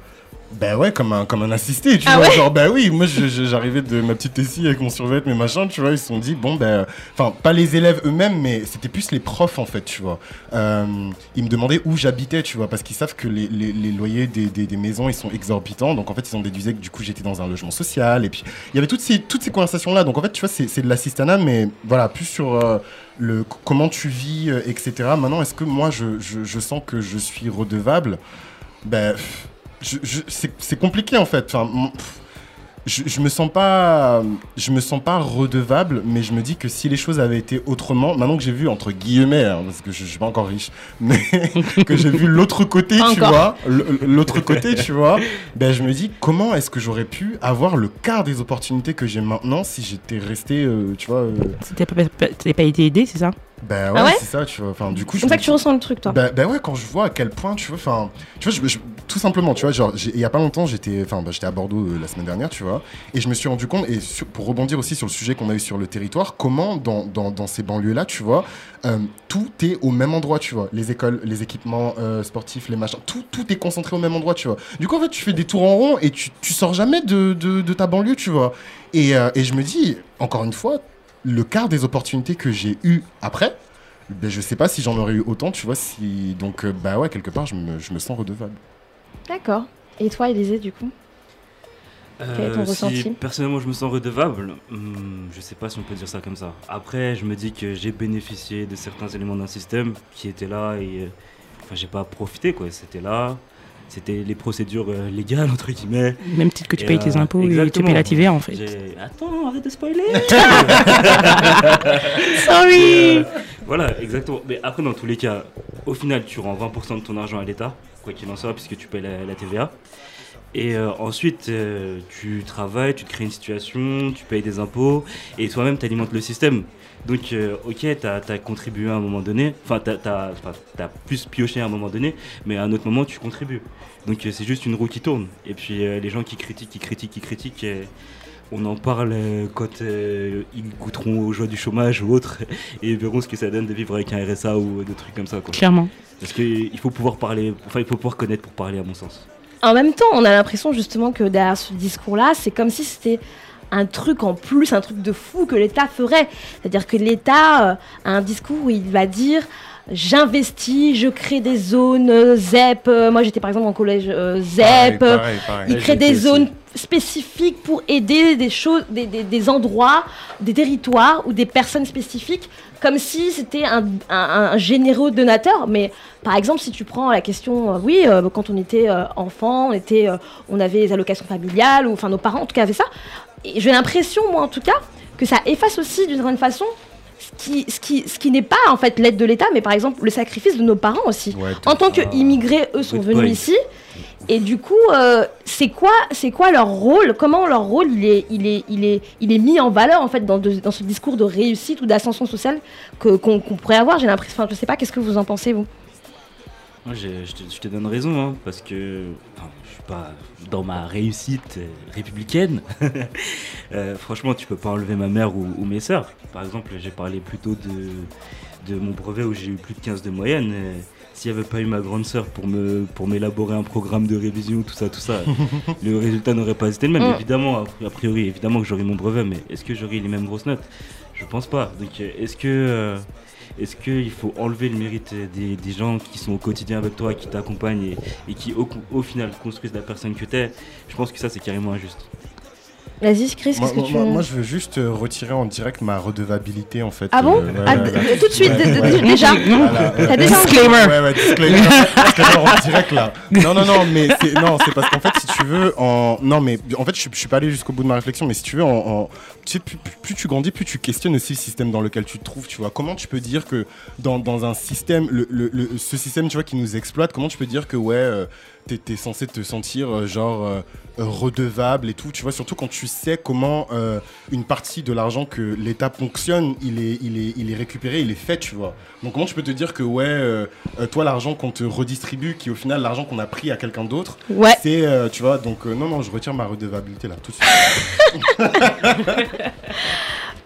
Ben ouais, comme un, comme un assisté, tu Ah vois. ouais genre, ben oui, moi j'arrivais de ma petite tessie avec mon survêt, mes machins, tu vois. Ils se sont dit, bon, ben. Enfin, pas les élèves eux-mêmes, mais c'était plus les profs en fait, tu vois. Euh, ils me demandaient où j'habitais, tu vois, parce qu'ils savent que les, les- les loyers des, des- des maisons ils sont exorbitants. Donc en fait, ils ont déduisé que du coup j'étais dans un logement social. Et puis il y avait toutes ces, toutes ces conversations-là. Donc en fait, tu vois, c'est de l'assistanat, mais voilà, plus sur. euh, le, comment tu vis, euh, etc. Maintenant, est-ce que moi, je, je, je sens que je suis redevable? Ben, je, je- c'est compliqué en fait. Enfin, mon- pff, je, je me sens pas, je me sens pas redevable, mais je me dis que si les choses avaient été autrement, maintenant que j'ai vu entre guillemets, hein, parce que je, suis pas encore riche, [LAUGHS] mais que j'ai vu l'autre côté, tu vois, l'autre côté, tu vois, ben je me dis comment est-ce que j'aurais pu avoir le quart des opportunités que j'ai maintenant si j'étais resté, euh, tu vois. euh, T'as pas, pas- t'as pas été aidé, c'est ça? Ben ouais, Ah ouais c'est ça, tu vois. Enfin, du coup, C'est comme ça que tu ressens le truc, toi. bah, bah ouais, quand je vois à quel point, tu vois, enfin, tu vois, je- je- tout simplement, tu vois, genre, il y a pas longtemps, j'étais, enfin, bah, j'étais à Bordeaux euh, la semaine dernière, tu vois, et je me suis rendu compte, et sur- pour rebondir aussi sur le sujet qu'on a eu sur le territoire, comment dans, dans, dans ces banlieues-là, tu vois, euh, tout est au même endroit, tu vois, les écoles, les équipements euh, sportifs, les machins, tout, tout est concentré au même endroit, tu vois. Du coup, en fait, tu fais des tours en rond et tu, tu sors jamais de, de, de ta banlieue, tu vois. Et, et je me dis, encore une fois, le quart des opportunités que j'ai eues après, ben, je sais pas si j'en aurais eu autant, tu vois. Si... Donc, euh, bah ouais, quelque part, je me, je me sens redevable. D'accord. Et toi, Élisée, du coup? Quel est ton Euh, si ressenti? personnellement je me sens redevable, hmm, je sais pas si on peut dire ça comme ça. Après, je me dis que j'ai bénéficié de certains éléments d'un système qui étaient là et euh, enfin j'ai pas profité quoi. C'était là, c'était les procédures euh, légales entre guillemets. Même titre que tu Et, payes tes euh, impôts et tu payes la TVA en fait. Attends, arrête de spoiler. [LAUGHS] [LAUGHS] Sorry Euh, voilà, exactement. Mais après, dans tous les cas, au final, tu rends 20% de ton argent à l'État, quoi qu'il en soit, puisque tu payes la, la TVA. Et euh, ensuite, euh, tu travailles, tu te crées une situation, tu payes des impôts, et toi-même, tu alimentes le système. Donc, euh, ok, tu as, contribué à un moment donné, enfin, tu as, plus pioché à un moment donné, mais à un autre moment, tu contribues. Donc, euh, c'est juste une roue qui tourne. Et puis, euh, les gens qui critiquent, qui critiquent, qui critiquent, on en parle quand ils goûteront aux joies du chômage ou autre, [LAUGHS] et verront ce que ça donne de vivre avec un RSA ou des trucs comme ça. Quoi. Clairement. Parce qu'il faut pouvoir parler, enfin, il faut pouvoir connaître pour parler, à mon sens. En même temps, on a l'impression justement que derrière ce discours-là, c'est comme si c'était un truc en plus, un truc de fou que l'État ferait. C'est-à-dire que l'État euh, a un discours où il va dire j'investis, je crée des zones euh, ZEP. Euh, moi, j'étais par exemple en collège euh, ZEP. Pareil, pareil, pareil. Il crée des zones spécifiques pour aider des choses, des, des- des endroits, des territoires ou des personnes spécifiques, comme si c'était un, un- un généreux donateur. Mais par exemple, si tu prends la question, euh, oui, euh, quand on était enfant, on était, on avait les allocations familiales ou enfin nos parents en tout cas avaient ça. Et j'ai l'impression, moi en tout cas, que ça efface aussi d'une certaine façon. Ce qui, ce qui, ce qui n'est pas en fait l'aide de l'État, mais par exemple le sacrifice de nos parents aussi. Ouais, En tant qu'immigrés, eux sont venus point. ici. Et du coup, euh, c'est quoi, c'est quoi leur rôle? Comment leur rôle il est, il est, il est, il est mis en valeur en fait dans, de- dans ce discours de réussite ou d'ascension sociale que qu'on qu'on pourrait avoir J'ai l'impression, enfin, je sais pas, qu'est-ce que vous en pensez vous? Moi, je te, je te donne raison, hein, parce que enfin, je suis pas dans ma réussite euh, républicaine. [LAUGHS] Euh, franchement, tu peux pas enlever ma mère ou, ou mes sœurs. Par exemple, j'ai parlé plutôt de, de mon brevet où j'ai eu plus de 15 de moyenne. Euh, S'il n'y avait pas eu ma grande sœur pour me pour m'élaborer un programme de révision, tout ça, tout ça, [LAUGHS] le résultat n'aurait pas été le même. Mm. Évidemment, a priori, évidemment que j'aurais mon brevet, mais est-ce que j'aurais les mêmes grosses notes? Je pense pas. Donc, est-ce que euh, est-ce qu'il faut enlever le mérite des, des gens qui sont au quotidien avec toi, qui t'accompagnent et, et qui au, au final construisent la personne que t'es? Je pense que ça c'est carrément injuste. Vas-y, Chris, Moi, qu'est-ce que tu moi- moi, je veux juste euh, retirer en direct ma redevabilité en fait. Ah bon? Euh, ouais, Ah, ouais, d- ouais. Tout de suite, déjà. Disclaimer. Ouais, ouais, disclaimer. [LAUGHS] Disclaimer en direct là. Non, non, non, mais c'est non, c'est parce qu'en fait, tu veux, en non, mais en fait, je, je suis pas allé jusqu'au bout de ma réflexion, mais si tu veux, en, plus, tu grandis, plus tu questionnes aussi le système dans lequel tu te trouves. Tu vois, comment tu peux dire que dans, un système, ce système, tu vois, qui nous exploite, comment tu peux dire que ouais, euh, t'es censé te sentir euh, genre euh, euh, redevable et tout. Tu vois, surtout quand tu sais comment euh, une partie de l'argent que l'État ponctionne, il est, il est, il est récupéré, il est fait, tu vois. Donc comment tu peux te dire que ouais, euh, toi l'argent qu'on te redistribue, qui est au final l'argent qu'on a pris à quelqu'un d'autre, Ouais. c'est, euh, tu vois, donc non, non, je retire ma redevabilité là, tout de suite. [LAUGHS]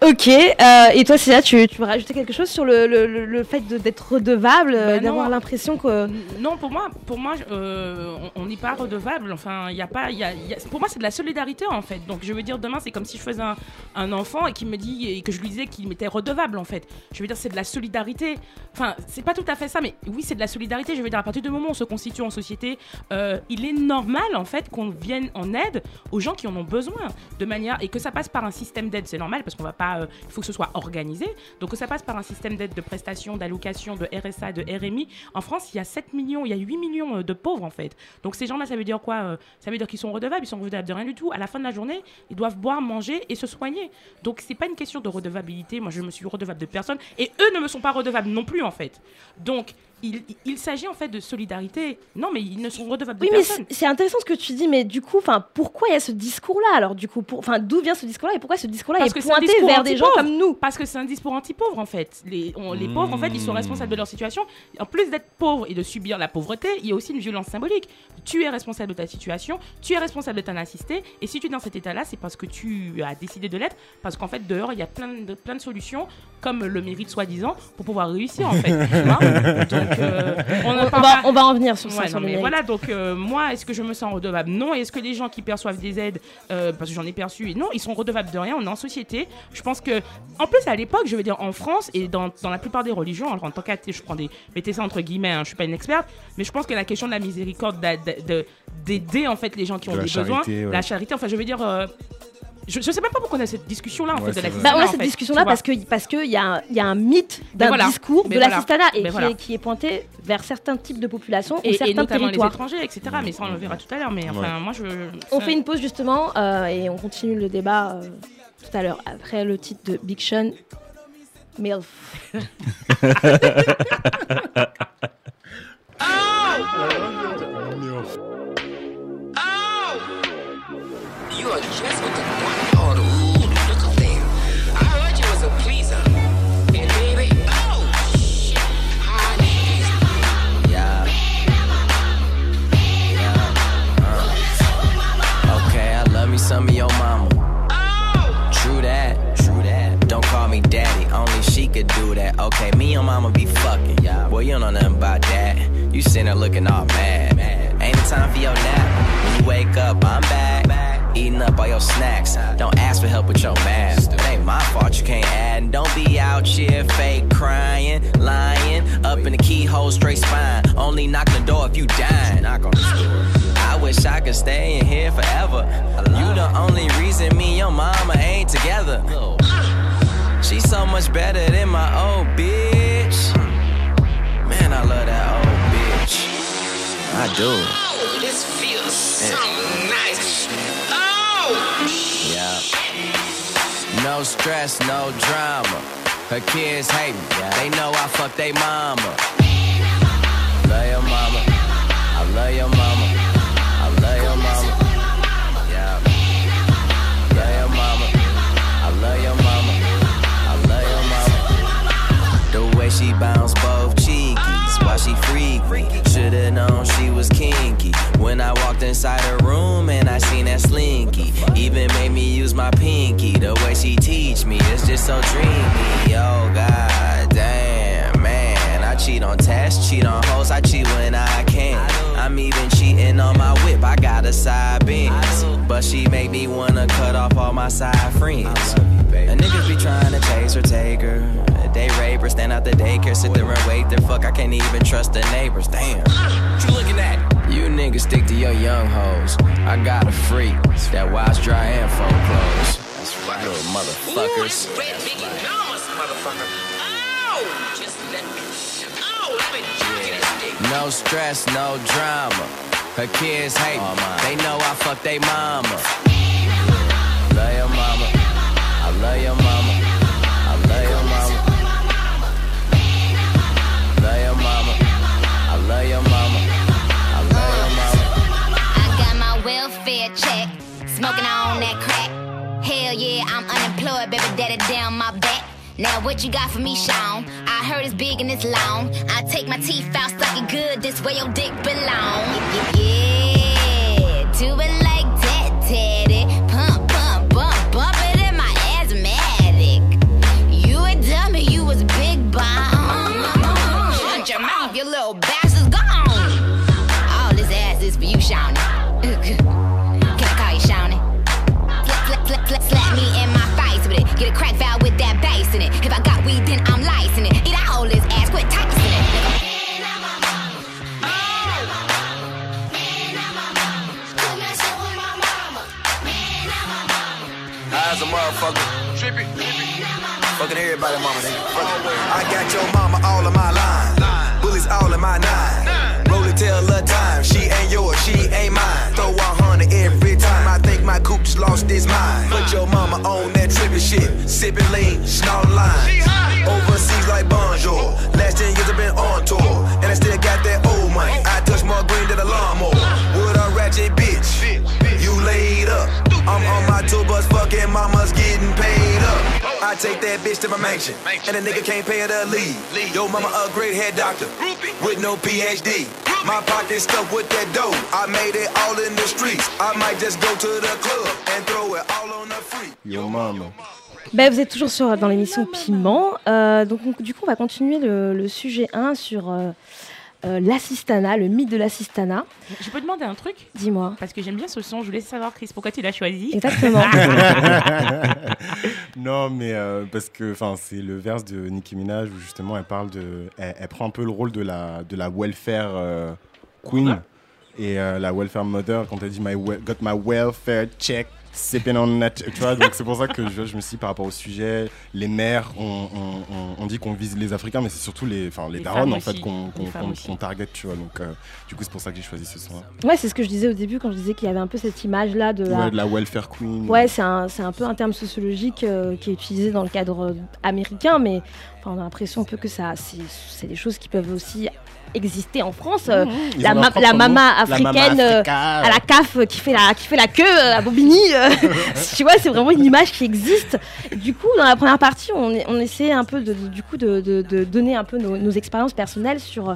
Ok. euh, et toi, Célia, tu, tu veux rajouter quelque chose sur le, le, le- fait d'être redevable, euh, Bah non. d'avoir l'impression que. Non, pour moi, pour moi, euh, on n'est pas redevable. Enfin, il y a pas, y a- y a- pour moi, c'est de la solidarité en fait. Donc, je veux dire, demain, c'est comme si je faisais un, un enfant et me dit et que je lui disais qu'il m'était redevable en fait. Je veux dire, c'est de la solidarité. Enfin, c'est pas tout à fait ça, mais oui, c'est de la solidarité. Je veux dire, à partir du moment où on se constitue en société, euh, il est normal en fait qu'on vienne en aide aux gens qui en ont besoin, de manière et que ça passe par un système d'aide. C'est normal parce qu'on va pas, euh, il faut que ce soit organisé. Donc, ça passe par un système d'aide, de prestations, d'allocations, de RSA, de RMI. En France, il y a 7 millions, il y a 8 millions euh, de pauvres en fait. Donc ces gens-là, ça veut dire quoi euh, Ça veut dire qu'ils sont redevables, ils sont redevables de rien du tout. À la fin de la journée, ils doivent boire, manger et se soigner. Donc c'est pas une question de redevabilité. Moi, je me suis redevable de personne et eux ne me sont pas redevables non plus en fait. Donc il, s'agit en fait de solidarité. Non, mais ils ne sont redevables Oui, de mais personne. c'est c'est intéressant ce que tu dis, mais du coup, enfin, pourquoi il y a ce discours-là alors Du coup, enfin, d'où vient ce discours-là et pourquoi ce discours-là Parce est que c'est un pointé discours vers des gens comme nous? Parce que c'est un discours anti-pauvre en fait. Les, on- les pauvres en fait, ils sont Mmh. responsables de leur situation. En plus d'être pauvres et de subir la pauvreté, il y a aussi une violence symbolique. Tu es responsable de ta situation, tu es responsable de ton assisté, et si tu es dans cet état-là, c'est parce que tu as décidé de l'être, parce qu'en fait dehors il y a plein de, plein de solutions, comme le mérite soi-disant, pour pouvoir réussir en fait. [LAUGHS] tu vois? Donc euh, [LAUGHS] on, va, pas- on va en venir sur ça, Ouais, sur non, le mais voilà, donc euh, moi, est-ce que je me sens redevable? Non. Et est-ce que les gens qui perçoivent des aides, euh, parce que j'en ai perçu, non, ils sont redevables de rien, on est en société. Je pense que, en plus, à l'époque, je veux dire, en France et dans, dans la plupart des religions, alors en tant qu'athée, je prends des. mettez ça entre guillemets, hein, je suis pas une experte, mais je pense que la question de la miséricorde, d'a- d'a- de- d'aider en fait les gens qui ont De des besoins, charité, ouais. la charité, enfin, je veux dire. Je, je sais même pas pourquoi on a cette discussion-là, en Ouais, fait, de c'est la vrai. Bah, on a cette discussion-là parce que parce que il y, a un- il y a un mythe d'un voilà. discours Mais de voilà. l'assistanat et qui, voilà. est, qui est pointé vers certains types de populations ou Et, et certains notamment les territoires. étrangers, etc. Mais ça, on le verra tout à l'heure. Mais enfin, moi, je. On fait une pause justement euh, et on continue le débat euh, tout à l'heure après le titre de Big Sean. MILF. [LAUGHS] You are just some of your mama. Oh. True that, true that. Don't call me daddy, only she could do that. Okay, me and mama be fucking. Yeah. Boy, you don't know nothing about that. You sitting there looking all mad. Ain't it time for your nap? When you wake up, I'm back. Eating up all your snacks. Don't ask for help with your math. It ain't my fault you can't add. And don't be out here fake crying, lying, up in the keyhole, straight spine. Only knock on the door if you dying. Knock on the door. I wish I could stay in here forever. You the only reason me and your mama ain't together. She's so much better than my old bitch. Man, I love that old bitch. I do. Oh, this feels so nice. Oh! Yeah. No stress, no drama. Her kids hate me. They know I fuck they mama. Love your mama. I love your mama. She bounce both cheekies while she freak me. Should've known she was kinky. When I walked inside her room and I seen that slinky. Even made me use my pinky. The way she teach me is just so dreamy. Oh god damn man. I cheat on tests, cheat on hoes, I cheat when I can. I'm even cheating on my whip, I got a side benz. But she make me wanna cut off all my side friends. And niggas be trying to chase her, take her. They rape her, stand out the daycare, sit there and wait there. Fuck, I can't even trust the neighbors. Damn. What you looking at? You niggas stick to your young hoes. I got a freak that wash, dry, and fold clothes. That's right, little motherfuckers. Red big enormous motherfucker. Oh! Just let me. Oh, let me jerk this dick. No stress, no drama. Her kids hate oh, me. They know I fuck they mama. Love your mama. I love your mama. Smoking on that crack. Hell yeah, I'm unemployed, baby daddy down my back. Now what you got for me, Sean? I heard it's big and it's long. I take my teeth out, stuck it good. This way your dick belong. Yeah, yeah, do it like that, Teddy. Pump, pump, bump, bump it in my asthmatic. You a dummy, you was big bomb. Motherfucker. Trippy. Fucking everybody, mama, nigga. I got your mama all in my line. Bullies all in my nine. Roll it till a time. She ain't yours, she ain't mine. Throw a hundred every time. I think my just lost its mind. Put your mama on that trippy shit. Sipping lean, snort line. Overseas take that bitch to my mansion, and a nigga can't pay her to leave. Yo, mama a great head doctor with no PhD. My pocket stuffed with that dough. I made it all in the streets. I might just go to the club and throw it all on the free. Yo, maman. Ben, vous êtes toujours sur, dans l'émission Piment. Euh, donc, on- du coup, on va continuer le, le sujet 1 sur euh, euh, l'assistana, le mythe de l'assistana. Je peux demander un truc? Dis-moi. Parce que j'aime bien ce son. Je voulais savoir, Chris, pourquoi tu l'as choisi? Exactement. [LAUGHS] non, mais euh, parce que enfin, c'est le verse de Nicki Minaj où justement elle parle de. Elle, elle prend un peu le rôle de la, de la welfare euh, queen et euh, la welfare mother quand elle dit my Got my welfare check. Sipping on that, tu vois, donc c'est pour ça que je, je me suis dit par rapport au sujet, les mères, on, on- on- on dit qu'on vise les Africains, mais c'est surtout les, enfin, les, Les darons en fait qu'on qu'on target, tu vois, donc euh, du coup c'est pour ça que j'ai choisi ce son Ouais, c'est ce que je disais au début quand je disais qu'il y avait un peu cette image-là de la. Ouais, de la welfare queen. Ouais, c'est un, c'est un peu un terme sociologique euh, qui est utilisé dans le cadre euh, américain, mais enfin, on a l'impression un peu que ça, c'est c'est des choses qui peuvent aussi exister en France. Euh, Mmh, ils la, ma- mama La africaine mama euh, africa. à la CAF euh, qui fait la, qui fait la queue euh, à Bobigny. euh, [LAUGHS] [LAUGHS] tu vois, c'est vraiment une image qui existe. Du coup, dans la première partie, on, essayait un peu de, du coup de, de- de donner un peu nos, nos expériences personnelles sur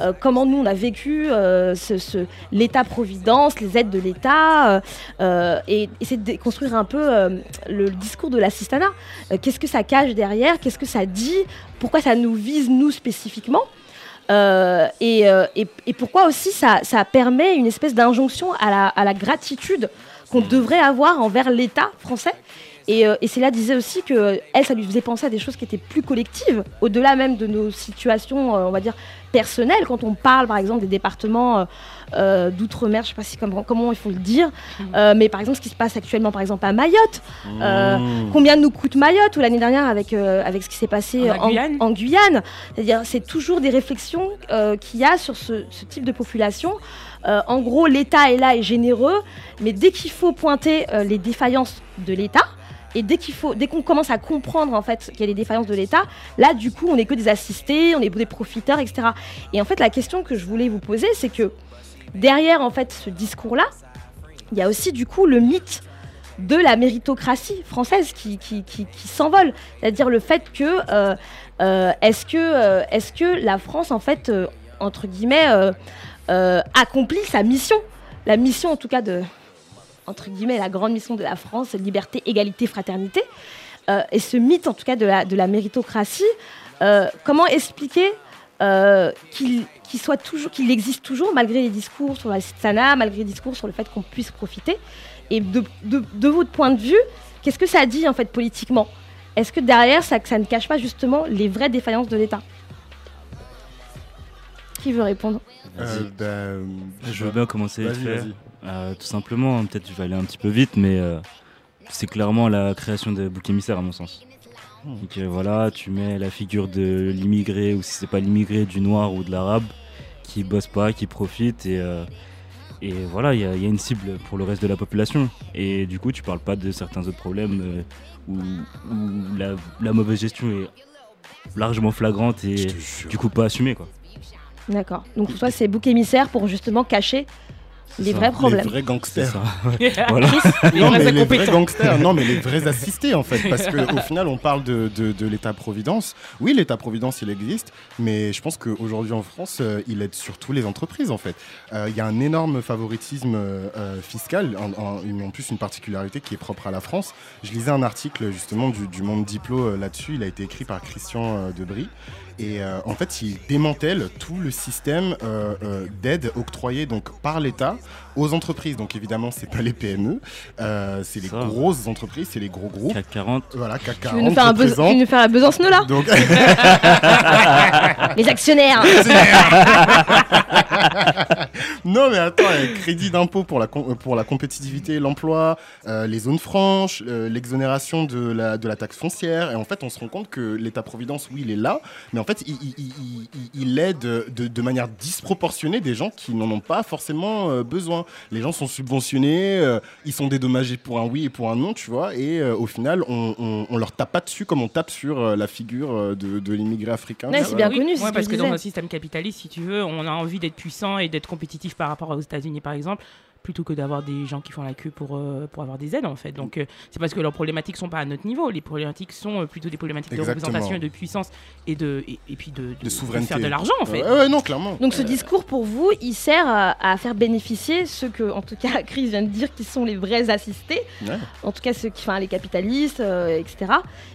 euh, comment nous on a vécu euh, ce, ce- l'État-providence, les aides de l'État, euh, euh, et essayer de construire un peu euh, le discours de l'assistanat. Euh, Qu'est-ce que ça cache derrière? Qu'est-ce que ça dit? Pourquoi ça nous vise nous spécifiquement? Euh, et, euh, et- et pourquoi aussi ça, ça permet une espèce d'injonction à la, à la gratitude qu'on devrait avoir envers l'État français Et, euh, et Célia disait aussi que euh, elle, ça lui faisait penser à des choses qui étaient plus collectives, au-delà même de nos situations, euh, on va dire, personnelles. Quand on parle, par exemple, des départements euh, euh, d'outre-mer, je sais pas si comment, comment il faut le dire, euh, mais par exemple, ce qui se passe actuellement, par exemple, à Mayotte. Euh, Mmh. combien nous coûte Mayotte ou l'année dernière avec, euh, avec ce qui s'est passé En en, Guyane. en Guyane. C'est-à-dire, c'est toujours des réflexions euh, qu'il y a sur ce, ce type de population. Euh, en gros, l'État est là et généreux, mais dès qu'il faut pointer euh, les défaillances de l'État, et dès qu'il faut, dès qu'on commence à comprendre en fait qu'il y a les défaillances de l'État, là du coup on n'est que des assistés, on est des profiteurs, etc. Et en fait la question que je voulais vous poser, c'est que derrière en fait ce discours-là, il y a aussi du coup le mythe de la méritocratie française qui, qui, s'envole. C'est-à-dire le fait que euh, euh, est-ce que, euh, est-ce que la France, en fait, euh, entre guillemets, accomplit sa mission? La mission, en tout cas, de, entre guillemets, la grande mission de la France, liberté, égalité, fraternité. Euh, et ce mythe, en tout cas, de la, de la méritocratie, euh, comment expliquer euh, qu'il qu'il soit toujours, qu'il existe toujours malgré les discours sur la citana, malgré les discours sur le fait qu'on puisse profiter? Et de, de- de votre point de vue, qu'est-ce que ça dit en fait politiquement? Est-ce que derrière ça, ça ne cache pas justement les vraies défaillances de l'État? Qui veut répondre? Euh, bah, Je veux bien commencer Euh, tout simplement, hein, peut-être je vais aller un petit peu vite, mais euh, c'est clairement la création des boucs émissaires à mon sens. Donc euh, voilà, tu mets la figure de l'immigré, ou si c'est pas l'immigré, du noir ou de l'arabe, qui bosse pas, qui profite, et, euh, et voilà, il y, a- il y a une cible pour le reste de la population. Et du coup, tu parles pas de certains autres problèmes euh, où, où la, la mauvaise gestion est largement flagrante et du coup pas assumée. Quoi. D'accord. Donc soit c'est bouc émissaire pour justement cacher les vrais problèmes. Les vrais gangsters. [LAUGHS] Voilà. non, Les mais vrais les vrais gangsters, non, mais les vrais assistés en fait. Parce qu'au final, on parle de, de, de l'État-providence. Oui, l'État-providence, il existe, mais je pense qu'aujourd'hui en France, euh, il aide surtout les entreprises en fait. Euh, Il y a un énorme favoritisme euh, fiscal, en, en- une- en plus une particularité qui est propre à la France. Je lisais un article justement du, du Monde Diplo euh, là-dessus, il a été écrit par Christian euh, Debris. Et euh, en fait, il démantèle tout le système euh, euh, d'aide octroyée donc par l'État aux entreprises. Donc évidemment, c'est pas les PME, euh, c'est les Ça. grosses entreprises, c'est les gros groupes. CAC 40. Voilà, CAC Tu 40. veux nous faire un, tu veux nous faire la là Donc... [LAUGHS] [LAUGHS] Les actionnaires non mais attends, euh, crédit d'impôt pour la, com- euh, pour la compétitivité et l'emploi, euh, les zones franches, euh, l'exonération de la, de la taxe foncière. Et en fait, on se rend compte que l'État-providence, oui, il est là, mais en fait, il, il- il- il- il aide de, de manière disproportionnée des gens qui n'en ont pas forcément euh, Les gens sont subventionnés, euh, ils sont dédommagés pour un oui et pour un non, tu vois, et euh, au final, on, on, on leur tape pas dessus comme on tape sur euh, la figure de, de l'immigré africain. C'est bien connu, Ouais, ce parce que dans un système capitaliste, si tu veux, on a envie d'être puissant et d'être compétitif par rapport aux États-Unis, par exemple, plutôt que d'avoir des gens qui font la queue pour, euh, pour avoir des aides, en fait. Donc, euh, c'est parce que leurs problématiques sont pas à notre niveau. Les problématiques sont euh, plutôt des problématiques Exactement. de représentation et de puissance et de, et, et puis de, de, De souveraineté. faire de l'argent, en fait. Ouais, non, clairement. Donc ce discours pour vous, il sert à, à faire bénéficier ceux que, en tout cas, [LAUGHS] Chris vient de dire qui sont les vrais assistés, Ouais. en tout cas ceux qui, enfin les capitalistes, euh, etc.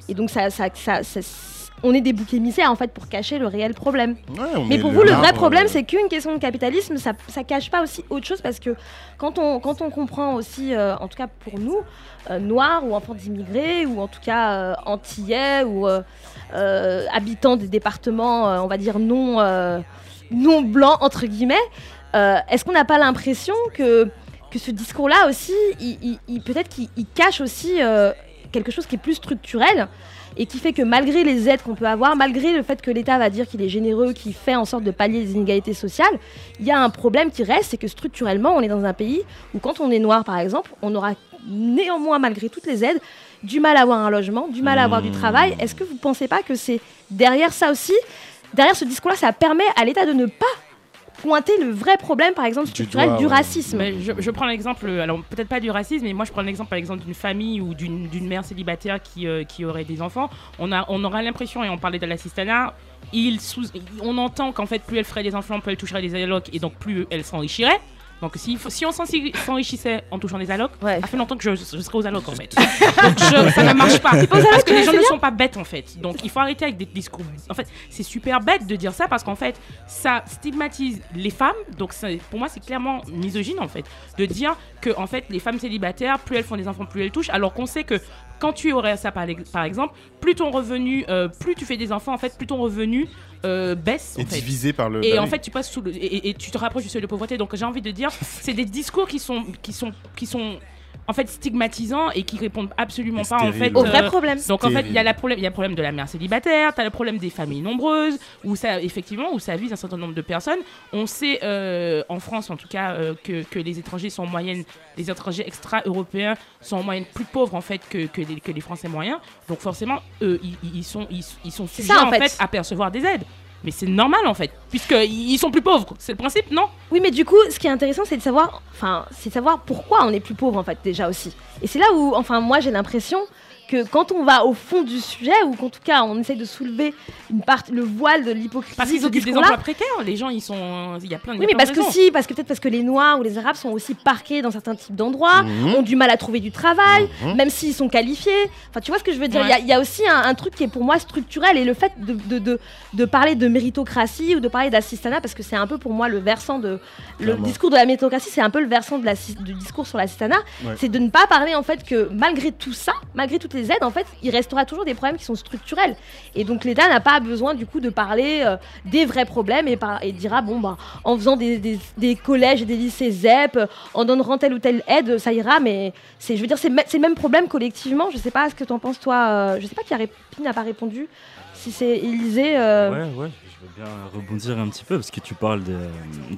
Et donc ça, ça, ça- ça- on est des boucs émissaires en fait pour cacher le réel problème. Mais pour vous, le vrai marbre, problème, euh, c'est qu'une question de capitalisme, ça, ça cache pas aussi autre chose parce que quand on, quand on comprend aussi, euh, en tout cas pour nous, euh, noirs ou enfants d'immigrés ou en tout cas euh, antillais ou euh, euh, habitants des départements, euh, on va dire non, euh, non blancs entre guillemets, euh, est-ce qu'on n'a pas l'impression que, que ce discours-là aussi, il, il- il- peut-être qu'il il cache aussi euh, quelque chose qui est plus structurel et qui fait que malgré les aides qu'on peut avoir, malgré le fait que l'État va dire qu'il est généreux, qu'il fait en sorte de pallier les inégalités sociales, il y a un problème qui reste, c'est que structurellement, on est dans un pays où quand on est noir, par exemple, on aura néanmoins, malgré toutes les aides, du mal à avoir un logement, du mal à avoir du travail. Est-ce que vous ne pensez pas que c'est derrière ça aussi, derrière ce discours-là, ça permet à l'État de ne pas pointer le vrai problème, par exemple, structurel du racisme je, je prends l'exemple, alors peut-être pas du racisme, mais moi je prends l'exemple par exemple d'une famille ou d'une d'une mère célibataire qui, euh, qui aurait des enfants. On, a, on aura l'impression, et on parlait de l'assistanat, il sous, on entend qu'en fait plus elle ferait des enfants, plus elle toucherait des allocs et donc plus elle s'enrichirait. Donc si, si on s'enrichissait en touchant des allocs, ça fait longtemps que je, je serais aux allocs en fait. [LAUGHS] Donc je- ça ne marche pas. Parce que les gens c'est ne sont pas bêtes en fait. Donc il faut arrêter avec des discours. En fait, c'est super bête de dire ça parce qu'en fait, ça stigmatise les femmes. Donc c'est- pour moi, c'est clairement misogyne en fait. De dire que en fait, les femmes célibataires, plus elles font des enfants, plus elles touchent. Alors qu'on sait que quand tu aurais ça par, par exemple, plus ton revenu, euh, plus tu fais des enfants, en fait, plus ton revenu euh, baisse. Et fait. divisé par le- Et bah en oui. fait, tu passes sous le, et- et tu te rapproches du seuil de pauvreté. Donc j'ai envie de dire, [LAUGHS] c'est des discours qui sont, qui sont, qui sont en fait stigmatisants et qui répondent absolument pas en fait Au vrai problème. Donc en fait, il y a la problème, il y a le problème de la mère célibataire, tu as le problème des familles nombreuses où ça effectivement où ça vise un certain nombre de personnes. On sait euh, en France en tout cas euh, que, que les étrangers sont en moyenne les étrangers extra-européens sont en moyenne plus pauvres en fait que, que, les, que les Français moyens. Donc forcément, eux, ils, ils sont ils, ils sont C'est sujets ça, en en fait. fait à percevoir des aides. Mais c'est normal en fait, puisqu'ils sont plus pauvres. C'est le principe, non? Oui, mais du coup, ce qui est intéressant, c'est de savoir, enfin, c'est de savoir pourquoi on est plus pauvre en fait déjà aussi. Et c'est là où, enfin, moi, j'ai l'impression que quand on va au fond du sujet, ou qu'en tout cas, on essaye de soulever une partie, le voile de l'hypocrisie, Parce qu'ils occupent des emplois précaires. Les gens, ils sont, il y a plein de. Oui, mais parce que si, parce que peut-être parce que les Noirs ou les Arabes sont aussi parqués dans certains types d'endroits, Mhm. ont du mal à trouver du travail, Mhm. même s'ils sont qualifiés. Enfin, tu vois ce que je veux dire? Il y a- Ouais. il y, a aussi un, un truc qui est pour moi structurel et le fait de, de, de, de parler de méritocratie ou de parler d'assistanat, parce que c'est un peu pour moi le versant de. Le Clairement. discours de la méritocratie, c'est un peu le versant de la, du discours sur l'assistanat. Ouais. C'est de ne pas parler en fait que malgré tout ça, malgré toutes aides, en fait, il restera toujours des problèmes qui sont structurels. Et donc l'État n'a pas besoin du coup de parler euh, des vrais problèmes et, par- et dira bon bah en faisant des, collèges et des lycées ZEP, euh, en donnant telle ou telle aide, ça ira. Mais c'est je veux dire c'est le même problème collectivement. Je sais pas ce que tu en penses toi. euh, je sais pas qui n'a pas répondu. Si c'est Élysée. euh, Ouais, ouais, je veux bien rebondir un petit peu parce que tu parles de,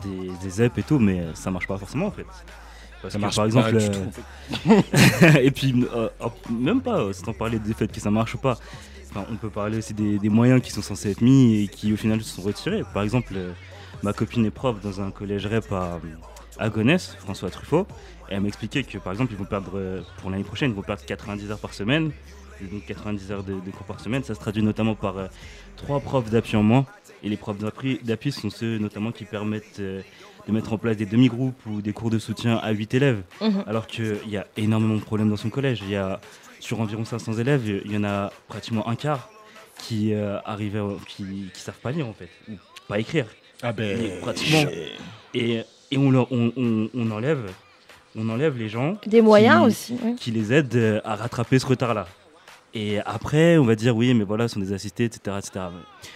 des, des ZEP et tout, mais ça marche pas forcément en fait. Parce Ça que, marche par exemple, euh, [LAUGHS] et puis euh, même pas, euh, sans parler du fait que ça marche ou pas. Enfin, on peut parler aussi des, des moyens qui sont censés être mis et qui au final se sont retirés. Par exemple, ma copine est prof dans un collège REP à, à Gonesse, François Truffaut, et elle m'expliquait que par exemple ils vont perdre pour l'année prochaine, ils vont perdre 90 heures par semaine. Et donc 90 heures de, de cours par semaine, ça se traduit notamment par trois profs d'appui en moins. Et les profs d'appui d'appui sont ceux notamment qui permettent euh, de mettre en place des demi-groupes ou des cours de soutien à 8 élèves. Mhm. Alors qu'il y a énormément de problèmes dans son collège. Il y a sur environ 500 élèves, il y en a pratiquement un quart qui euh, arrivent à- qui, qui savent pas lire en fait, ou pas écrire. Ah ben, Et pratiquement. Et, et on, leur- on, on- on enlève, on enlève les gens. Des moyens qui- aussi, oui. Qui les aident euh, à rattraper ce retard-là. Et après, on va dire oui, mais voilà, ce sont des assistés, etc. etc.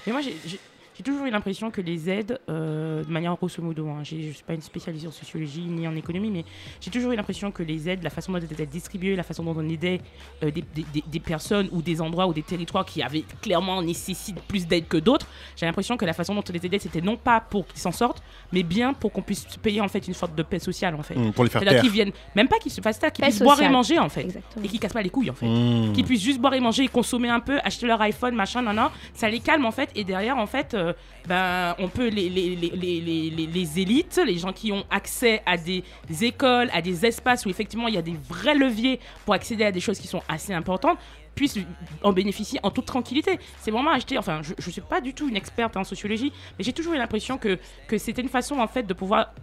Mais moi, j'ai- j'ai toujours eu l'impression que les aides, euh, de manière grosso modo, hein, je ne suis pas une spécialisée en sociologie ni en économie, mais j'ai toujours eu l'impression que les aides, la façon dont elles étaient distribuées, la façon dont on aidait euh, des, des- des- des personnes ou des endroits ou des territoires qui avaient clairement nécessitent plus d'aide que d'autres, j'ai l'impression que la façon dont on les aidait, c'était non pas pour qu'ils s'en sortent, mais bien pour qu'on puisse payer en fait une sorte de paix sociale en fait. Mmh, pour les faire C'est-à-dire taire. qu'ils viennent, même pas qu'ils se fassent taire, qu'ils puissent boire et manger en fait, Exactement. et qu'ils cassent pas les couilles en fait Mmh. qui puissent juste boire et manger et consommer un peu, acheter leur iPhone, machin, nan, nan, ça les calme en fait. Et derrière, en fait, euh, ben, on peut les, les, les, les, les, les- les élites, les gens qui ont accès à des, écoles, à des espaces où effectivement il y a des vrais leviers pour accéder à des choses qui sont assez importantes puissent en bénéficier en toute tranquillité. C'est vraiment acheter, enfin je ne suis pas du tout une experte en sociologie, mais j'ai toujours eu l'impression que, que c'était une façon en fait de pouvoir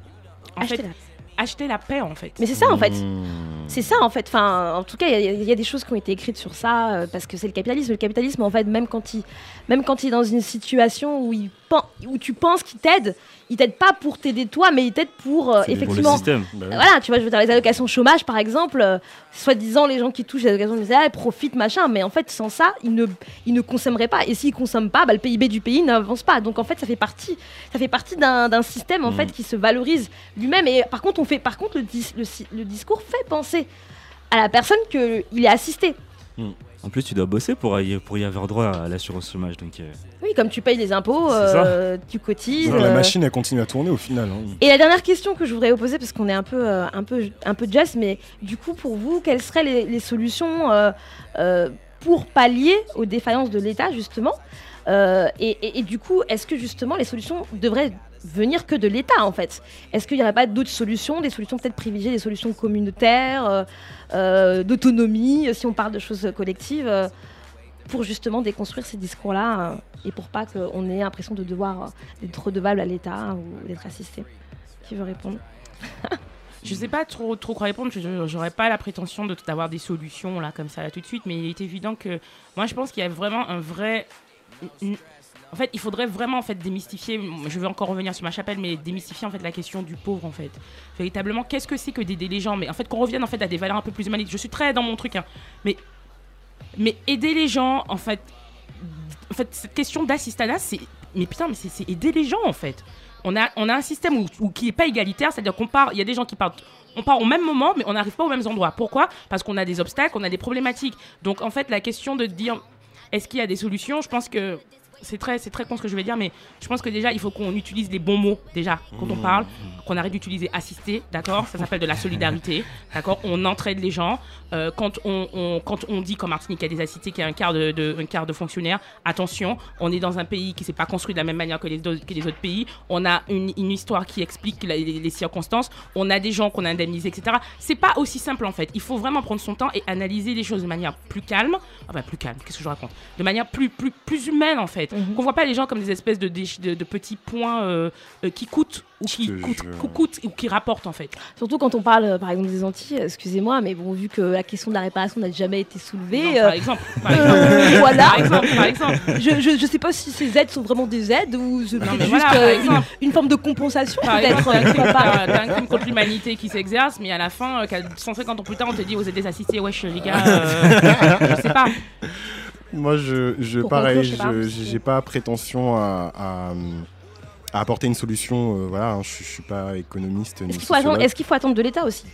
en Acheter fait, acheter la paix en fait. Mais c'est ça en fait. Mmh. C'est ça en fait. Enfin, en tout cas, il y, a- il y a des choses qui ont été écrites sur ça euh, parce que c'est le capitalisme. Le capitalisme, en fait, même quand il, même quand il est dans une situation où, il pen- où tu penses qu'il t'aide, il t'aide pas pour t'aider toi, mais il t'aide pour euh, pour le effectivement. système. Bah. Voilà, tu vois, je veux dire, les allocations chômage, par exemple, euh, soi-disant, les gens qui touchent les allocations chômage, ils profitent, machin, mais en fait, sans ça, ils ne, ils ne consommeraient pas. Et s'ils consomment pas, bah, le PIB du pays n'avance pas. Donc, en fait, ça fait partie, ça fait partie d'un d'un système, en Mhm. fait, qui se valorise lui-même. Et par contre, on fait, par contre, le, dis- le, le discours fait penser à la personne qu'il est assisté. En plus, tu dois bosser pour y, pour y avoir droit à l'assurance chômage. Donc, euh, Oui, comme tu payes les impôts, euh, tu cotises. Non, la euh, machine, elle continue à tourner au final. hein. Et la dernière question que je voudrais vous poser, parce qu'on est un peu, euh, un peu, un peu just, mais du coup, pour vous, quelles seraient les, les solutions euh, euh, pour pallier aux défaillances de l'État, justement Euh, et, et- et du coup, est-ce que justement les solutions devraient venir que de l'État, en fait Est-ce qu'il n'y aurait pas d'autres solutions, des solutions peut-être privilégiées, des solutions communautaires, euh, euh, d'autonomie, si on parle de choses collectives euh, pour justement déconstruire ces discours-là euh, et pour pas qu'on ait l'impression de devoir euh, d'être redevable à l'État ou d'être assisté. Qui veut répondre [LAUGHS] Je sais pas trop, trop quoi répondre. je- J'aurais pas la prétention d'avoir des solutions là comme ça tout de suite, mais il est évident que moi je pense qu'il y a vraiment un vrai. En fait, il faudrait vraiment en fait démystifier. Je vais encore revenir sur ma chapelle, mais démystifier en fait la question du pauvre en fait. Véritablement, qu'est-ce que c'est que d'aider les gens? Mais en fait, qu'on revienne en fait à des valeurs un peu plus humanistes. Je suis très dans mon truc, hein, mais mais aider les gens en fait. En fait, cette question d'assistanat, c'est mais putain, mais c'est aider les gens en fait. On a, on a un système où- qui n'est pas égalitaire, c'est-à-dire qu'on part, il y a des gens qui partent, on part au même moment, mais on n'arrive pas aux mêmes endroits. Pourquoi? Parce qu'on a des obstacles, on a des problématiques. Donc en fait, la question de dire, est-ce qu'il y a des solutions? Je pense que c'est très, c'est très con ce que je vais dire, mais je pense que déjà, il faut qu'on utilise les bons mots, déjà, quand on Mmh. parle, qu'on arrête d'utiliser assister, d'accord? Ça s'appelle de la solidarité, d'accord? On entraide les gens. Euh, quand, on, on- quand on dit, comme Martinique, qu'il y a des assistés, qu'il y a un quart de, de- un quart de fonctionnaires, attention, on est dans un pays qui s'est pas construit de la même manière que les, autres- que les autres pays. On a une, une histoire qui explique la- les, les circonstances. On a des gens qu'on a indemnisés, etc. C'est pas aussi simple, en fait. Il faut vraiment prendre son temps et analyser les choses de manière plus calme. Enfin, plus calme, qu'est-ce que je raconte? De manière plus, plus, plus humaine, en fait. Qu'on voit pas les gens comme des espèces de, déch- de, de petits points euh, euh, qui coûtent ou qui coûtent ou qui rapportent, en fait. Surtout quand on parle, euh, par exemple, des Antilles, excusez-moi, mais bon, vu que la question de la réparation n'a jamais été soulevée. Non, par exemple, par euh, exemple. [LAUGHS] voilà. Par exemple, par exemple. Je, je, je sais pas si ces aides sont vraiment des aides ou c'est peut-être mais juste voilà, euh, une, forme de compensation, peut-être. t'as un crime- contre l'humanité qui s'exerce, mais à la fin, euh, qu'à 150 ans plus tard, on te dit vous êtes des assistés, wesh les gars, euh, je sais pas. Moi, je, je pareil, je je- j'ai pas prétention à, à, à apporter une solution. euh, voilà, hein, je, je suis pas économiste Est-ce qu'il faut, attendre- faut de l'État aussi?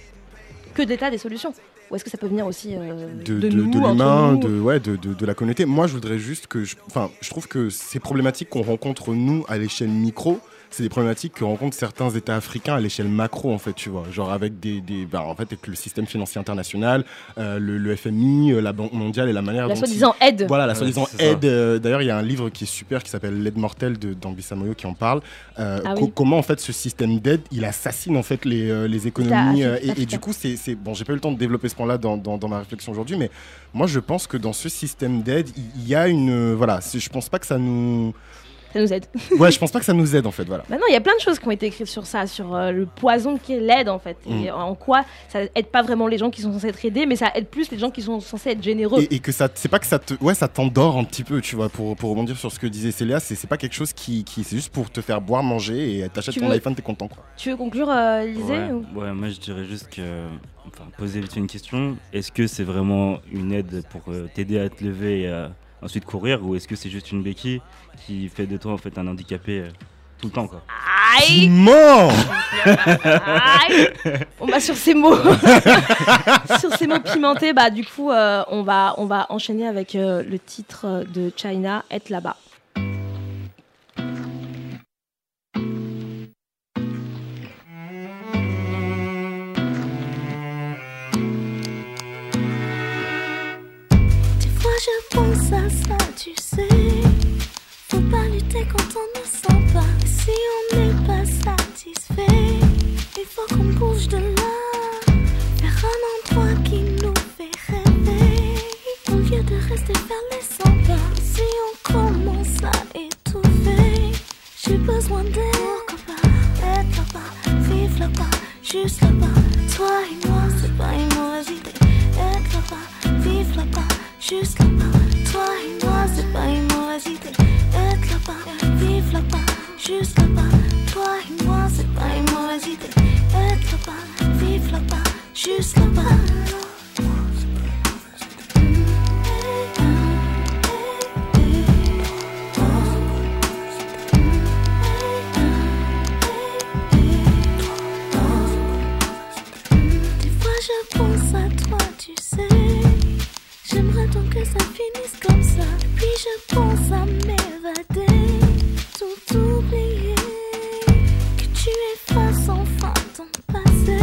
Que d'État des solutions? Ou est-ce que ça peut venir aussi euh, de, de, de- de l'humain, de, ouais, de, de, de la communauté. Moi, je voudrais juste que. je- Enfin, je, trouve que ces problématiques qu'on rencontre, nous, à l'échelle micro, c'est des problématiques que rencontrent certains États africains à l'échelle macro, en fait, tu vois. Genre avec des. des bah, en fait, avec le système financier international, euh, le, le FMI, euh, la Banque mondiale et la manière La dont. soi-disant ils- aide. Voilà, la soi-disant aide. euh, D'ailleurs, il y a un livre qui est super qui s'appelle L'aide mortelle de d'Anguissa Moyo qui en parle. Euh, Ah oui. Comment, en fait, ce système d'aide, il assassine, en fait, les, euh, les économies. Euh, et- du coup, c'est, bon, j'ai pas eu le temps de développer ce point-là dans, dans, dans ma réflexion aujourd'hui, mais moi, je pense que dans ce système d'aide, il il y a une, euh, voilà, je pense pas que ça nous, Ça nous aide. [LAUGHS] ouais, je pense pas que ça nous aide en fait, voilà. Bah non, il y a plein de choses qui ont été écrites sur ça, sur euh, le poison qui est l'aide en fait. Et Mm. en quoi ça aide pas vraiment les gens qui sont censés être aidés, mais ça aide plus les gens qui sont censés être généreux. Et, et que ça, c'est pas que ça te, ouais, ça t'endort un petit peu, tu vois, pour, pour rebondir sur ce que disait Célia, c'est, c'est pas quelque chose qui, qui c'est juste pour te faire boire, manger et t'achètes ton veux- iPhone, t'es content quoi. Tu veux conclure, euh, Lisée Ouais, ou- ouais, moi je dirais juste que. Enfin, poser une question. Est-ce que c'est vraiment une aide pour euh, t'aider à te lever et à ensuite courir ou est-ce que c'est juste une béquille qui fait de toi en fait un handicapé euh, tout le temps quoi Aïe Mort Aïe On va sur ces mots. [LAUGHS] sur ces mots pimentés, bah du coup, euh, on, va, on va enchaîner avec euh, le titre de China, Être là-bas. Je pense tu sais. Faut pas lutter quand on ne sent pas. Si on n'est pas satisfait, il faut qu'on bouge de là. Vers un endroit qui nous fait rêver. Au lieu de rester faire les 100 pas. Si on commence à étouffer, j'ai besoin. Pourquoi pas être là-bas, vivre là-bas, juste là-bas. Toi et moi, c'est pas une mauvaise idée. Être là-bas, vivre là-bas, juste là-bas. Toi et moi, c'est pas une mauvaise idée. Être là-bas, vivre là-bas, juste là-bas. Toi et moi, c'est pas une mauvaise idée. Être là-bas, vivre là-bas, juste là-bas. Ça finisse comme ça. Puis je pense à m'évader, tout oublier. Que tu effaces enfin ton passé.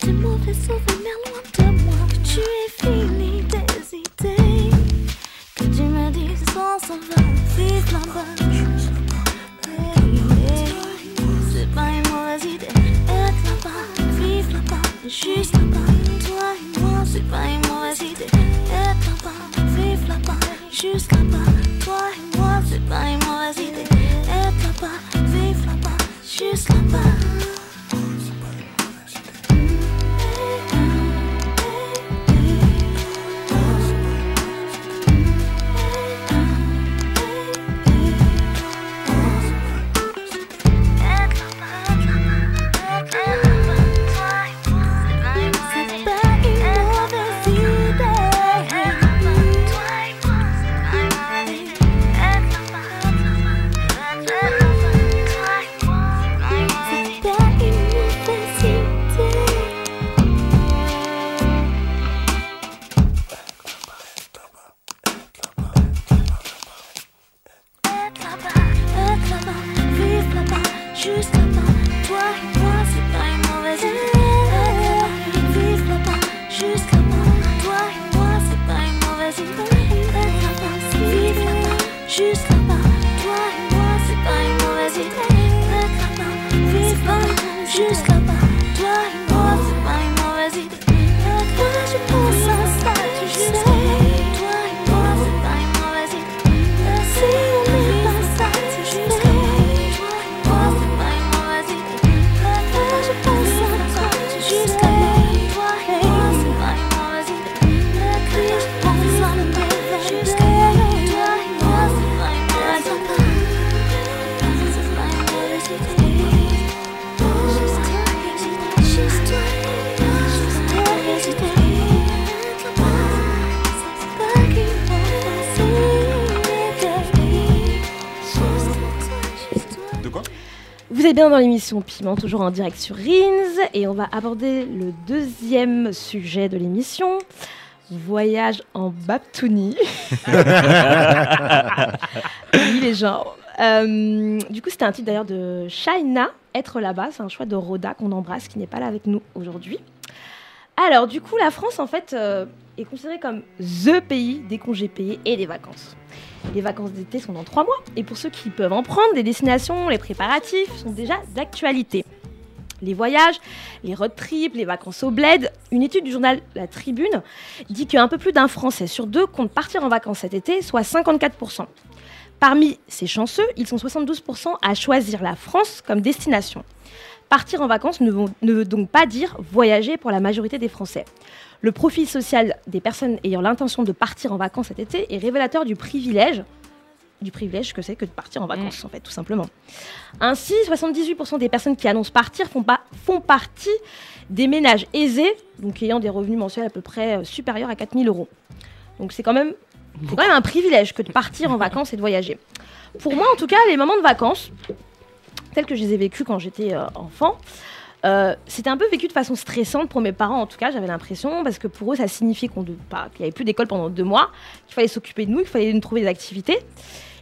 Tes mauvais souvenirs loin de moi. Que tu aies fini d'hésiter. Que tu me dises on s'en va, vive là-bas. C'est pas une mauvaise idée. Là-bas, là-bas, juste là-bas. Toi et moi, c'est pas une pictures come up. Bien dans l'émission Piment, toujours en direct sur Rins, et on va aborder le deuxième sujet de l'émission. Voyage en Baptouni. [LAUGHS] oui, les gens. Euh, du coup, c'était un titre d'ailleurs de Shaina, Être là-bas. C'est un choix de Roda qu'on embrasse, qui n'est pas là avec nous aujourd'hui. Alors, du coup, la France, en fait, euh, est considérée comme THE pays des congés payés et des vacances. Les vacances d'été sont dans trois mois, et pour ceux qui peuvent en prendre, les destinations, les préparatifs sont déjà d'actualité. Les voyages, les road trips, les vacances au bled. Une étude du journal La Tribune dit qu'un peu plus d'un Français sur deux compte partir en vacances cet été, soit 54%. Parmi ces chanceux, ils sont 72% à choisir la France comme destination. Partir en vacances ne veut donc pas dire voyager pour la majorité des Français. Le profil social des personnes ayant l'intention de partir en vacances cet été est révélateur du privilège, du privilège que c'est que de partir en vacances, en fait, tout simplement. Ainsi, 78% des personnes qui annoncent partir font, pas, font partie des ménages aisés, donc ayant des revenus mensuels à peu près euh, supérieurs à 4000 euros. Donc c'est quand même, c'est quand même un privilège que de partir en vacances et de voyager. Pour moi, en tout cas, les moments de vacances, tels que je les ai vécus quand j'étais euh, enfant, euh, c'était un peu vécu de façon stressante pour mes parents, en tout cas, j'avais l'impression, parce que pour eux, ça signifiait qu'on pas- qu'il n'y avait plus d'école pendant deux mois, qu'il fallait s'occuper de nous, qu'il fallait nous trouver des activités.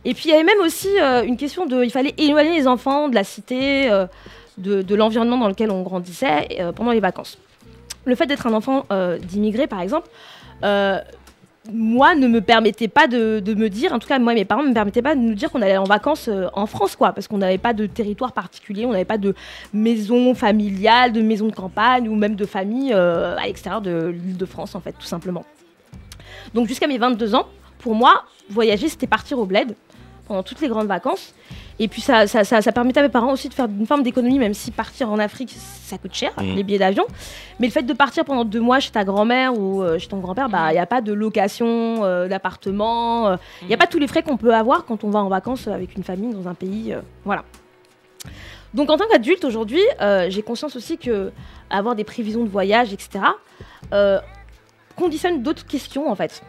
Et puis il y avait même aussi euh, une question de, il fallait éloigner les enfants de la cité, euh, de, de l'environnement dans lequel on grandissait pendant les vacances. Le fait d'être un enfant euh, d'immigré, par exemple, moi, ne me permettait pas de, me dire, en tout cas, moi mes parents ne me permettaient pas de nous dire qu'on allait en vacances euh, en France, quoi, parce qu'on n'avait pas de territoire particulier, on n'avait pas de maison familiale, de maison de campagne ou même de famille euh, à l'extérieur de l'île de France, en fait, tout simplement. Donc jusqu'à mes 22 ans, pour moi, voyager, c'était partir au bled pendant toutes les grandes vacances. Et puis ça, ça, ça, ça permettait à mes parents aussi de faire une forme d'économie, même si partir en Afrique, ça coûte cher, Mhm. les billets d'avion. Mais le fait de partir pendant deux mois chez ta grand-mère ou euh, chez ton grand-père, bah, il n'y a pas de location euh, d'appartement, euh, il n'y a pas tous les frais qu'on peut avoir quand on va en vacances avec une famille dans un pays. euh, voilà. Donc en tant qu'adulte aujourd'hui, euh, j'ai conscience aussi que avoir des prévisions de voyage, etc., euh, conditionne d'autres questions en fait.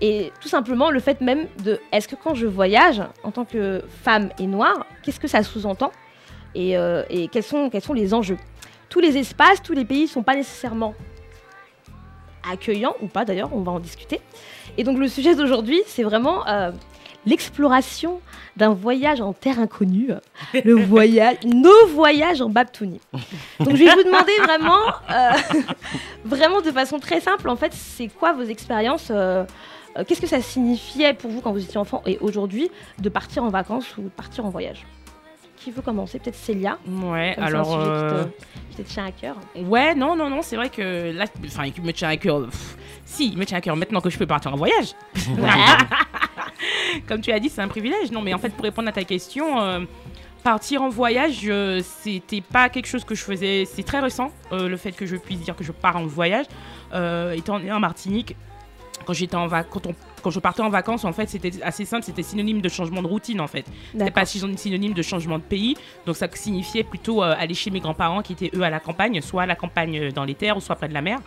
Et tout simplement le fait même de est-ce que quand je voyage en tant que femme et noire, qu'est-ce que ça sous-entend et, euh, et quels, sont, quels sont les enjeux? Tous les espaces, tous les pays ne sont pas nécessairement accueillants ou pas d'ailleurs, on va en discuter. Et donc le sujet d'aujourd'hui, c'est vraiment euh, l'exploration d'un voyage en terre inconnue, le [LAUGHS] voyage, nos voyages en Baptouni. Donc je vais vous demander vraiment, euh, [LAUGHS] vraiment de façon très simple, en fait, c'est quoi vos expériences euh, Qu'est-ce que ça signifiait pour vous quand vous étiez enfant et aujourd'hui de partir en vacances ou de partir en voyage? Qui veut commencer? Peut-être Célia? Ouais, Comme c'est un alors. sujet qui te- euh, qui te tient à cœur. Ouais, non, non, non, c'est vrai que là, enfin, il me tient à cœur. pff, si, il me tient à cœur maintenant que je peux partir en voyage. [LAUGHS] Comme tu as dit, c'est un privilège. Non, mais en fait, pour répondre à ta question, euh, partir en voyage, euh, c'était pas quelque chose que je faisais. C'est très récent, euh, le fait que je puisse dire que je pars en voyage. Euh, étant né en Martinique, quand j'étais en vac- quand on quand je partais en vacances, en fait, c'était assez simple, c'était synonyme de changement de routine, en fait. C'était pas sy- synonyme de changement de pays, donc ça signifiait plutôt euh, aller chez mes grands-parents qui étaient eux à la campagne, soit à la campagne euh, dans les terres, ou soit près de la mer.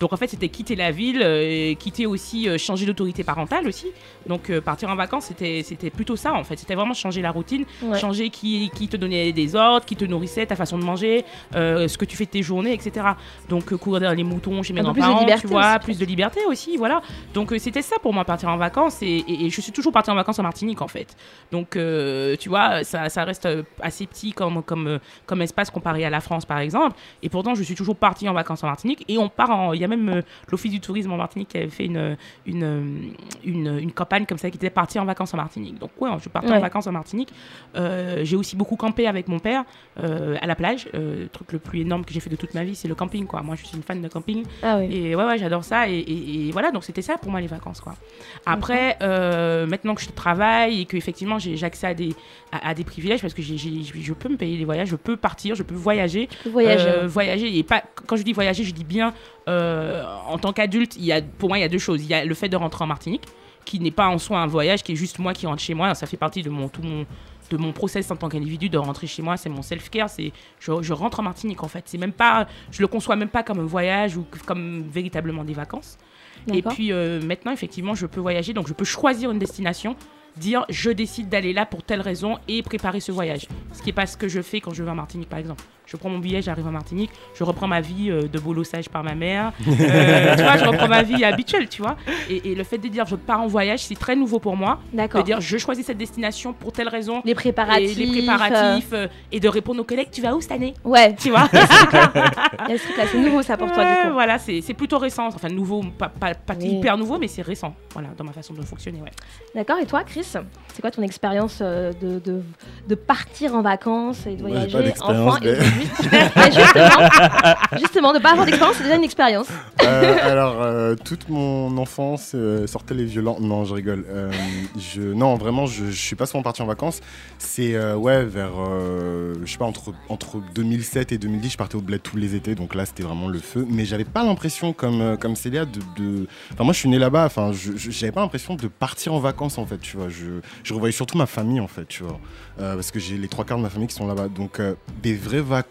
Donc en fait, c'était quitter la ville, euh, quitter aussi, euh, changer d'autorité parentale aussi. Donc partir en vacances, c'était c'était plutôt ça, en fait. C'était vraiment changer la routine, Ouais. changer qui, qui te donnait des ordres, qui te nourrissait, ta façon de manger, ce que tu fais de tes journées, etc. Donc courir les moutons chez mes grands-parents, tu vois, aussi, plus de liberté aussi, voilà. Donc c'était ça pour moi partir en vacances et, et- et je suis toujours partie en vacances en Martinique en fait. Donc euh, tu vois, ça, ça reste euh, assez petit comme, comme, euh, comme espace comparé à la France par exemple. Et pourtant je suis toujours partie en vacances en Martinique et on part en... Il y a même euh, l'Office du tourisme en Martinique qui avait fait une, une, une, une campagne comme ça qui était partie en vacances en Martinique. Donc ouais, je suis partie en Ouais. vacances en Martinique. Euh, J'ai aussi beaucoup campé avec mon père à la plage. Le truc le plus énorme que j'ai fait de toute ma vie c'est le camping quoi. Moi je suis une fan de camping. Ah oui. Et ouais, ouais, j'adore ça. Et, et- et voilà, donc c'était ça pour moi les vacances, quoi. Après, euh, maintenant que je travaille et que effectivement j'ai accès à des, à, à des privilèges parce que je peux me payer des voyages, je peux partir, je peux voyager. peux voyager, Euh, voyager. Et pas, quand je dis voyager, je dis bien euh, en tant qu'adulte, pour moi, il y a deux choses. Il y a le fait de rentrer en Martinique, qui n'est pas en soi un voyage, qui est juste moi qui rentre chez moi. Ça fait partie de mon, tout mon, de mon process en tant qu'individu de rentrer chez moi. C'est mon self-care. C'est je, je rentre en Martinique en fait. C'est même pas, je le conçois même pas comme un voyage ou comme véritablement des vacances. Et puis euh, maintenant, effectivement, je peux voyager, donc je peux choisir une destination dire je décide d'aller là pour telle raison et préparer ce voyage. Ce qui est pas ce que je fais quand je vais en Martinique par exemple. Je prends mon billet, j'arrive en Martinique, je reprends ma vie euh, de bolossage par ma mère. Euh, tu vois, je reprends ma vie habituelle, tu vois. Et, et le fait de dire je pars en voyage, c'est très nouveau pour moi. D'accord. De dire je choisis cette destination pour telle raison. Les préparatifs. Et les préparatifs. euh, et de répondre aux collègues, tu vas où cette année? Ouais. Tu vois? [LAUGHS] C'est nouveau ça pour toi du coup. Voilà, c'est c'est plutôt récent. Enfin, nouveau, pas, pas, pas Oui. hyper nouveau, mais c'est récent. Voilà, dans ma façon de fonctionner, ouais. D'accord, et toi Chris C'est quoi ton expérience euh, de, de, de partir en vacances et de voyager pas d'expérience, enfant Ouais, justement, justement, de pas avoir d'expérience, c'est déjà une expérience. Euh, alors, euh, toute mon enfance euh, sortait les violents. Non, je rigole. Euh, non, vraiment, je, je suis pas souvent parti en vacances. C'est ouais, vers, je sais pas, entre, entre 2007 et 2010, je partais au bled tous les étés. Donc là, c'était vraiment le feu. Mais j'avais pas l'impression, comme, comme Célia, de, Enfin, moi, je suis né là-bas. Enfin, j'avais pas l'impression de partir en vacances, en fait, tu vois. Je, je revoyais surtout ma famille, en fait, tu vois. Parce que j'ai les trois quarts de ma famille qui sont là-bas. Donc, des vraies vacances.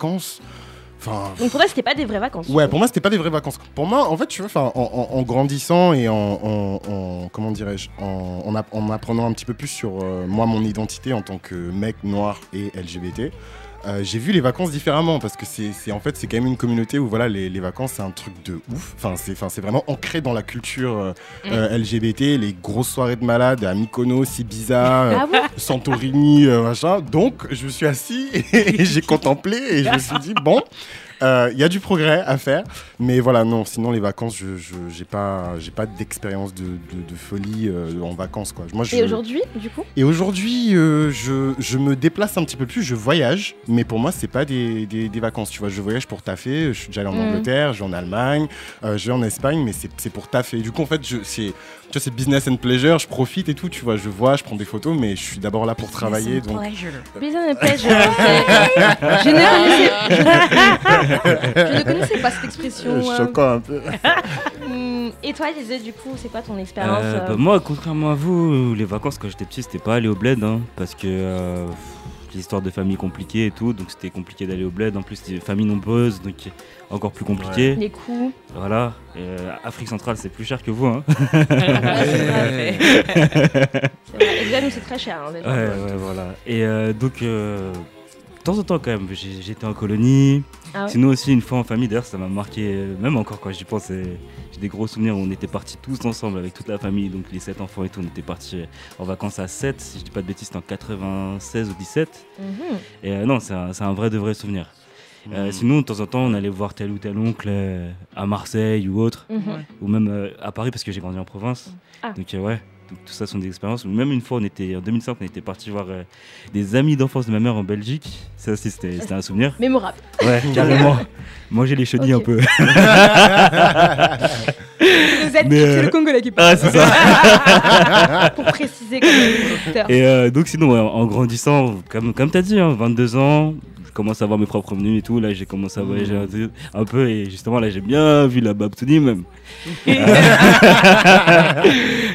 Enfin, Donc pour toi, c'était pas des vraies vacances. Ouais, pour moi, c'était pas des vraies vacances. Pour moi, en fait, tu vois, en, en- en grandissant et en, en- en- comment dirais-je, en apprenant un petit peu plus sur euh, moi, mon identité en tant que mec noir et LGBT. Euh, j'ai vu les vacances différemment parce que c'est en fait c'est quand même une communauté où voilà les, les vacances c'est un truc de ouf. Enfin c'est enfin c'est vraiment ancré dans la culture euh, euh, LGBT les grosses soirées de malades à Mykonos Ibiza euh, Ah bon Santorini euh, machin. Donc je me suis assis et, j'ai contemplé et je me suis dit bon euh, il y a du progrès à faire, mais voilà, non, sinon les vacances, je j'ai pas, j'ai pas d'expérience de, de- de folie euh, en vacances, quoi. Moi, je- Et aujourd'hui, du coup? Et aujourd'hui, euh, je, je me déplace un petit peu plus, je voyage, mais pour moi, c'est pas des, des- des vacances, tu vois. Je voyage pour taffer, je suis déjà allé en Mm. Angleterre, je vais en Allemagne, euh, je vais en Espagne, mais c'est c'est pour taffer. Du coup, en fait, je- c'est tu vois, c'est business and pleasure, je profite et tout, tu vois. Je vois, je prends des photos, mais je suis d'abord là pour travailler. Donc... Business and pleasure. [LAUGHS] je, ne connaissais... je ne connaissais pas cette expression. euh. Choquant un peu. Hum, Et toi, Lise, du coup, c'est quoi ton expérience Euh, euh, bah, moi, contrairement à vous, les vacances quand j'étais petit, c'était pas aller au bled, hein, parce que euh, l'histoire de famille compliquée et tout, donc c'était compliqué d'aller au bled. En plus, c'était famille nombreuse, donc encore plus compliqué. Les coûts. Voilà. Et, euh, Afrique centrale, c'est plus cher que vous, hein. c'est très cher. hein, déjà. Ouais, ouais, voilà. Et euh, donc, euh, de temps en temps, quand même, j'étais en colonie. Ah ouais Sinon, aussi, une fois en famille, d'ailleurs, ça m'a marqué, même encore quand j'y pense, j'ai des gros souvenirs où on était partis tous ensemble avec toute la famille, donc les sept enfants et tout. On était partis en vacances à 7, si je dis pas de bêtises, c'était en 96 ou 17. Mhm. Et euh, non, c'est un, c'est un vrai de vrai souvenir. Euh, sinon, de temps en temps, on allait voir tel ou tel oncle euh, à Marseille ou autre, Mhm. Ou même euh, à Paris parce que j'ai grandi en province. Ah. Donc euh, ouais, donc, tout ça sont des expériences. Même une fois, on était en 2005, on était parti voir euh, des amis d'enfance de ma mère en Belgique. Ça aussi, c'était un souvenir. Mémorable. Ouais, [LAUGHS] carrément. Manger les chenilles un peu. [LAUGHS] Vous êtes euh, le Congolais qui parle. Ah, c'est ça. [LAUGHS] Pour préciser auditeurs. Et euh, donc sinon, en grandissant, comme, comme tu as dit, hein, 22 ans, je commence à avoir mes propres revenus et tout. Là, j'ai commencé à voyager un, peu- un peu et justement, là, j'ai bien vu la Babtouni même. [LAUGHS]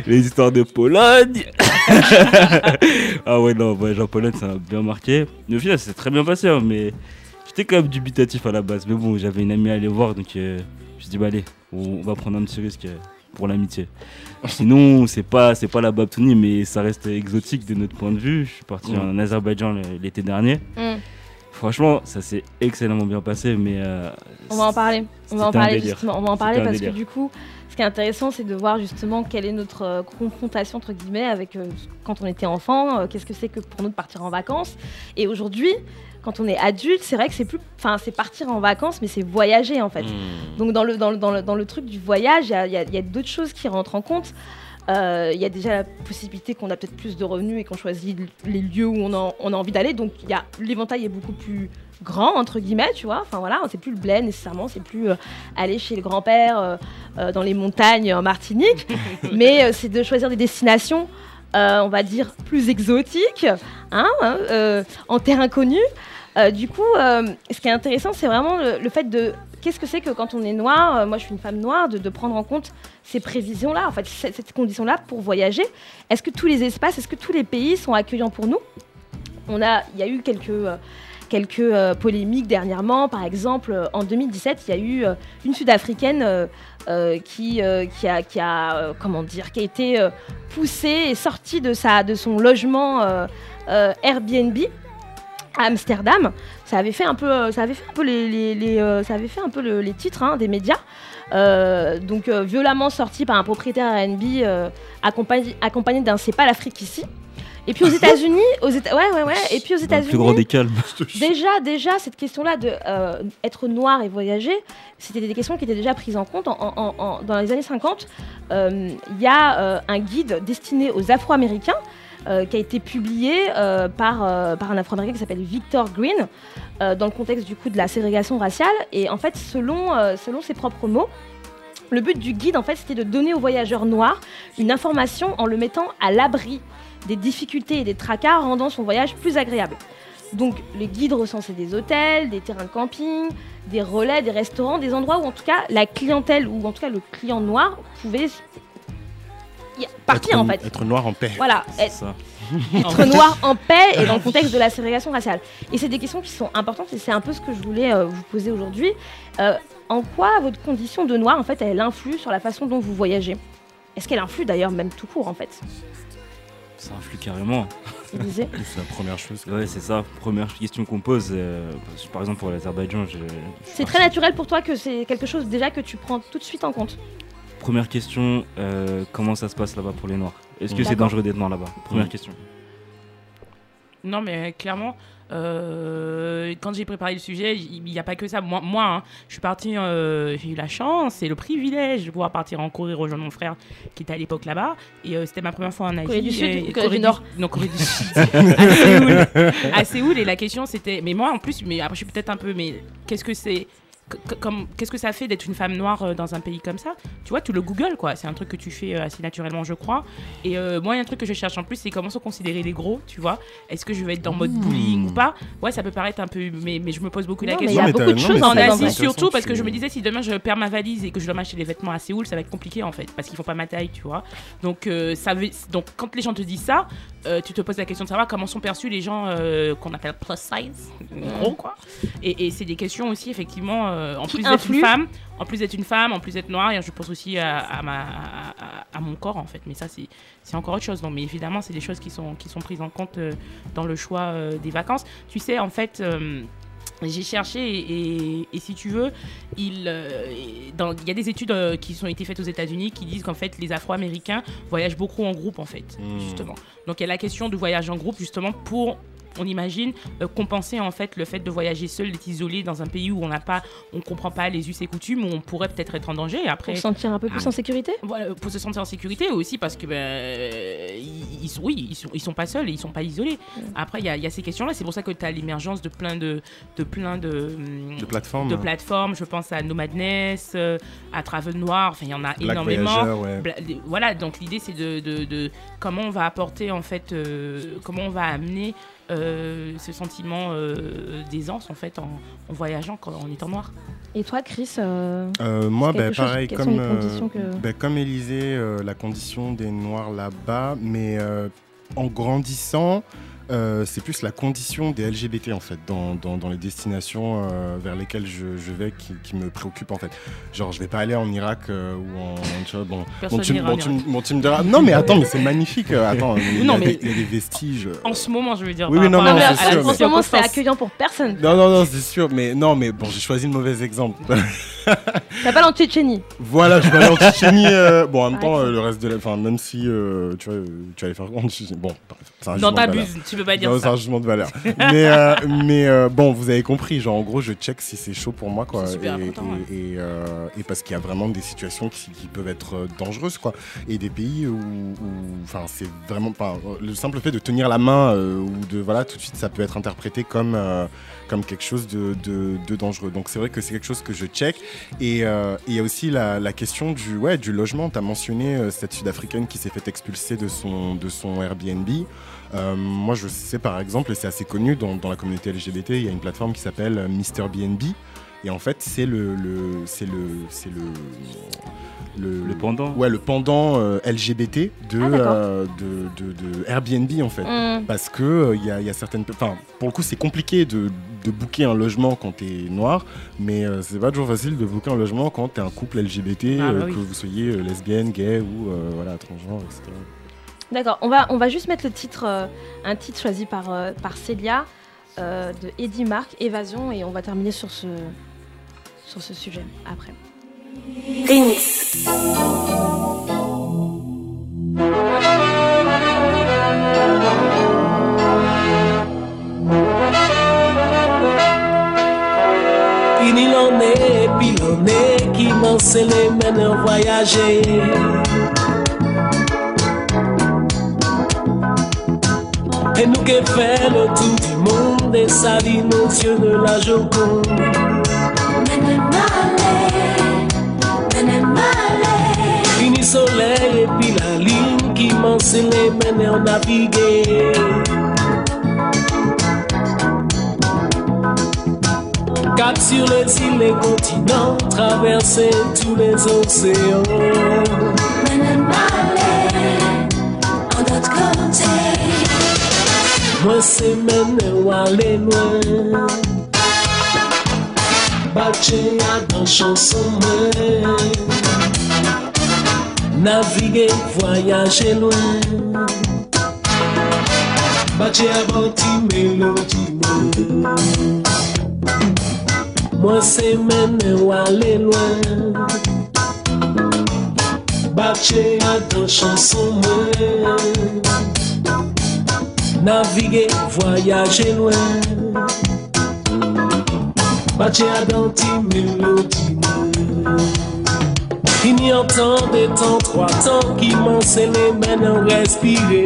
Les histoires de Pologne. [LAUGHS] ah ouais, non, voyage en Pologne, ça m'a bien marqué. Mais au final, c'est très bien passé, hein, mais j'étais quand même dubitatif à la base. Mais bon, j'avais une amie à aller voir, donc euh, je me suis dit, bah allez, on, on va prendre un petit risque euh, pour l'amitié. [LAUGHS] Sinon, c'est pas, c'est pas la Babtouni, mais ça reste exotique de notre point de vue. Je suis parti Mm. en Azerbaïdjan l'été dernier. Mm. Franchement, ça s'est excellemment bien passé, mais euh, On va en parler. On va en parler justement. On va en parler parce que du coup, ce qui est intéressant, c'est de voir justement quelle est notre euh, confrontation entre guillemets avec euh, quand on était enfant. Qu'est-ce que c'est que pour nous de partir en vacances Et aujourd'hui, quand on est adulte, c'est vrai que c'est plus, enfin, c'est partir en vacances, mais c'est voyager en fait. Donc dans le dans le, dans le, dans le truc du voyage, il y a, il y a- il y a d'autres choses qui rentrent en compte. Euh, Il y a déjà la possibilité qu'on a peut-être plus de revenus et qu'on choisit les lieux où on a, on a envie d'aller. Donc il y a l'éventail est beaucoup plus grand entre guillemets, tu vois. Enfin voilà, c'est plus le bled nécessairement, c'est plus euh, aller chez le grand-père euh, dans les montagnes en Martinique, [LAUGHS] mais c'est de choisir des destinations, on va dire plus exotiques, hein, hein, en terre inconnue. Du coup, ce qui est intéressant, c'est vraiment le, le fait de qu'est-ce que c'est que quand on est noir, euh, moi je suis une femme noire, de, prendre en compte ces prévisions-là, en fait, cette, condition-là pour voyager. Est-ce que tous les espaces, est-ce que tous les pays sont accueillants pour nous? On a, il y a eu quelques, euh, quelques euh, polémiques dernièrement. Par exemple, en 2017, il y a eu une Sud-Africaine qui, a, qui a, comment dire, qui a été poussée et sortie de, sa, de son logement Airbnb à Amsterdam. Ça avait fait un peu, euh, ça avait fait un peu les, les- les, euh, ça avait fait un peu le- les titres hein, des médias. Euh, donc euh, violemment sortie par un propriétaire Airbnb euh, accompagné, accompagné d'un c'est pas l'Afrique ici. Et puis aux États-Unis, aux Éta- ouais ouais ouais. Et puis aux États-Unis, plus grand des calmes. [LAUGHS] Déjà, déjà, cette question-là de euh, être noir et voyager, c'était des questions qui étaient déjà prises en compte. En- en- en- dans les années 50, euh, il y a euh, un guide destiné aux Afro-Américains euh, qui a été publié euh, par, euh, par un Afro-Américain qui s'appelle Victor Green dans le contexte du coup de la ségrégation raciale. Et en fait, selon, selon ses propres mots, le but du guide, en fait, c'était de donner aux voyageurs noirs une information en le mettant à l'abri des difficultés et des tracas, rendant son voyage plus agréable. Donc, le guide recensait des hôtels, des terrains de camping, des relais, des restaurants, des endroits où, en tout cas, la clientèle ou en tout cas le client noir pouvait partir, Être- en fait. Être noir en paix. Voilà, C'est être- ça. [LAUGHS] être noir en paix et dans le [LAUGHS] contexte de la ségrégation raciale. Et c'est des questions qui sont importantes et c'est un peu ce que je voulais euh, vous poser aujourd'hui. Euh, en quoi votre condition de noir, en fait, elle influe sur la façon dont vous voyagez? Est-ce qu'elle influe d'ailleurs même tout court, en fait? Ça influe carrément. [LAUGHS] C'est la première chose. Ouais, c'est ça. Première question qu'on pose. euh, par exemple, pour l'Azerbaïdjan, je. je suis C'est très naturel pour toi que c'est quelque chose déjà que tu prends tout de suite en compte? Première question, euh, comment ça se passe là-bas pour les Noirs? Est-ce que c'est dangereux d'être noir là-bas? Première Mm. question. Non, mais clairement, euh, quand j'ai préparé le sujet, il n'y a pas que ça. Moi, moi hein, je suis partie, euh, j'ai eu la chance et le privilège de pouvoir partir en Corée rejoindre mon frère qui était à l'époque là-bas. Et euh, c'était ma première fois en Asie. Corée du Sud et- ou et Corée du Nord Non, Corée du Sud. [LAUGHS] à Séoul. À Séoul. Et la question c'était, mais moi en plus, mais après je suis peut-être un peu, mais qu'est-ce que c'est? Qu'est-ce que ça fait d'être une femme noire euh, dans un pays comme ça? Tu vois, tu le googles quoi. C'est un truc que tu fais euh, assez naturellement, je crois. Et euh, moi, il y a un truc que je cherche en plus, c'est comment sont considérés les gros, tu vois? Est-ce que je vais être dans mode bullying ou pas? Ouais, ça peut paraître un peu, mais, mais je me pose beaucoup la Non, question. il y a beaucoup de choses, en Asie surtout parce que je me disais si demain je perds ma valise et que je dois m'acheter des vêtements à Séoul, ça va être compliqué en fait parce qu'ils font pas ma taille, tu vois. Donc euh, ça veut, donc quand les gens te disent ça, euh, tu te poses la question de savoir comment sont perçus les gens euh, qu'on appelle plus size, gros quoi. Et, et c'est des questions aussi effectivement euh, en plus d'être une femme, en plus d'être une femme, en plus d'être noire, et je pense aussi à, à ma, à, mon corps en fait. Mais ça c'est encore autre chose. Non, mais évidemment c'est des choses qui sont qui sont prises en compte dans le choix des vacances. Tu sais en fait. J'ai cherché et, et- et si tu veux, il euh, et dans- il y a des études euh, qui ont été faites aux États-Unis qui disent qu'en fait les Afro-Américains voyagent beaucoup en groupe en fait, Hmm. justement. Donc il y a la question de voyage en groupe justement pour on imagine euh, compenser en fait le fait de voyager seul, d'être isolé dans un pays où on n'a pas, on comprend pas les us et coutumes, où on pourrait peut-être être en danger. Et après, Pour se sentir un peu plus Ah. en sécurité? Voilà, pour se sentir en sécurité aussi parce que ben, euh, ils, ils sont, oui, ils sont, ils sont pas seuls et ils sont pas isolés. Après, il y, a- il y a ces questions-là. C'est pour ça que tu as l'émergence de plein de, de plein de, De plateformes. de plateformes. Je pense à Nomadness, euh, à Travel Noir. Enfin, il y en a Black énormément. Ouais. Bla- Voilà. Donc l'idée, c'est de, de- de comment on va apporter en fait, euh, comment on va amener euh, ce sentiment euh, d'aisance en fait en, en voyageant, quand- en étant noir. Et toi, Chris euh, Euh, moi, bah, chose- pareil, comme, que- bah, comme Élisée, euh, la condition des Noirs là-bas, mais euh, en grandissant, euh, c'est plus la condition des LGBT en fait, dans, dans, dans les destinations euh, vers lesquelles je, je vais qui, qui me préoccupe en fait. Genre, je vais pas aller en Irak euh, ou en. Tu vois, bon, Personne mon, team, mon, en team, mon. Non, mais attends, mais c'est magnifique. Attends, il y, a Non, des- mais- il y a des vestiges. En ce moment, je veux dire. Oui, oui, non, non, c'est sûr, mais- En ce moment, c'est accueillant pour personne. Non, non, non, c'est sûr, mais non, mais bon, j'ai choisi le mauvais exemple. [LAUGHS] T'as pas l'anti-Tchénie. Voilà, je vais aller en Tchétchénie. euh, bon, en même Par temps, euh, le reste de la. Enfin, même si euh, tu vois, tu vas aller faire en Tchétchénie. Bon, bref, c'est un Non, t'abuses, tu peux pas dire Non, ça. C'est un jugement de valeur. mais euh, mais euh, bon, vous avez compris. Genre, en gros, je check si c'est chaud pour moi, quoi. Et, important, et, et, euh, et parce qu'il y a vraiment des situations qui, qui peuvent être dangereuses, quoi. Et des pays où, enfin, c'est vraiment. Enfin, le simple fait de tenir la main euh, ou de voilà, tout de suite, ça peut être interprété comme euh, comme quelque chose de, de, de dangereux. Donc c'est vrai que c'est quelque chose que je check. Et euh, il y a aussi la, la question du, ouais, du logement. Tu as mentionné euh, cette Sud-Africaine qui s'est fait expulser de son, de son Airbnb. Euh, moi, je sais par exemple, et c'est assez connu dans, dans la communauté LGBT, il y a une plateforme qui s'appelle euh, Mr. BNB. Et en fait, c'est le, le c'est le, c'est le, le, Le pendant. Ouais, le pendant euh, LGBT de, Ah, euh, de, de, de Airbnb en fait. Mm. Parce que euh, il y, a, il y a certaines. Enfin, pour le coup, c'est compliqué de, de booker un logement quand t'es noir, mais euh, c'est pas toujours facile de booker un logement quand t'es un couple LGBT, Ah, bah euh, oui. que vous soyez euh, lesbienne, gay ou euh, voilà, transgenre, etc. D'accord, on va, on va juste mettre le titre, euh, un titre choisi par, euh, par Célia euh, de Eddie Mark, Évasion, et on va terminer sur ce, sur ce sujet après. Voyager. Et nous qui fait le tour du monde et salit nos yeux de la Joconde. Fini soleil et puis la ligne qui m'en sait les mène en naviguer. Cap sur les îles, les continents, traverser tous les océans. Mwen se mene wale mwen. Bache ya dan chanson mwen. Navige, voyaje lwen. Bache ya ban ti melodi mwen. Mwen se mene wale lwen. Bache ya dan chanson mwen. Navige, voyaje lwen Bache adan ti melodi mwen Fini an tan de tan, troa tan Ki man se le men an respire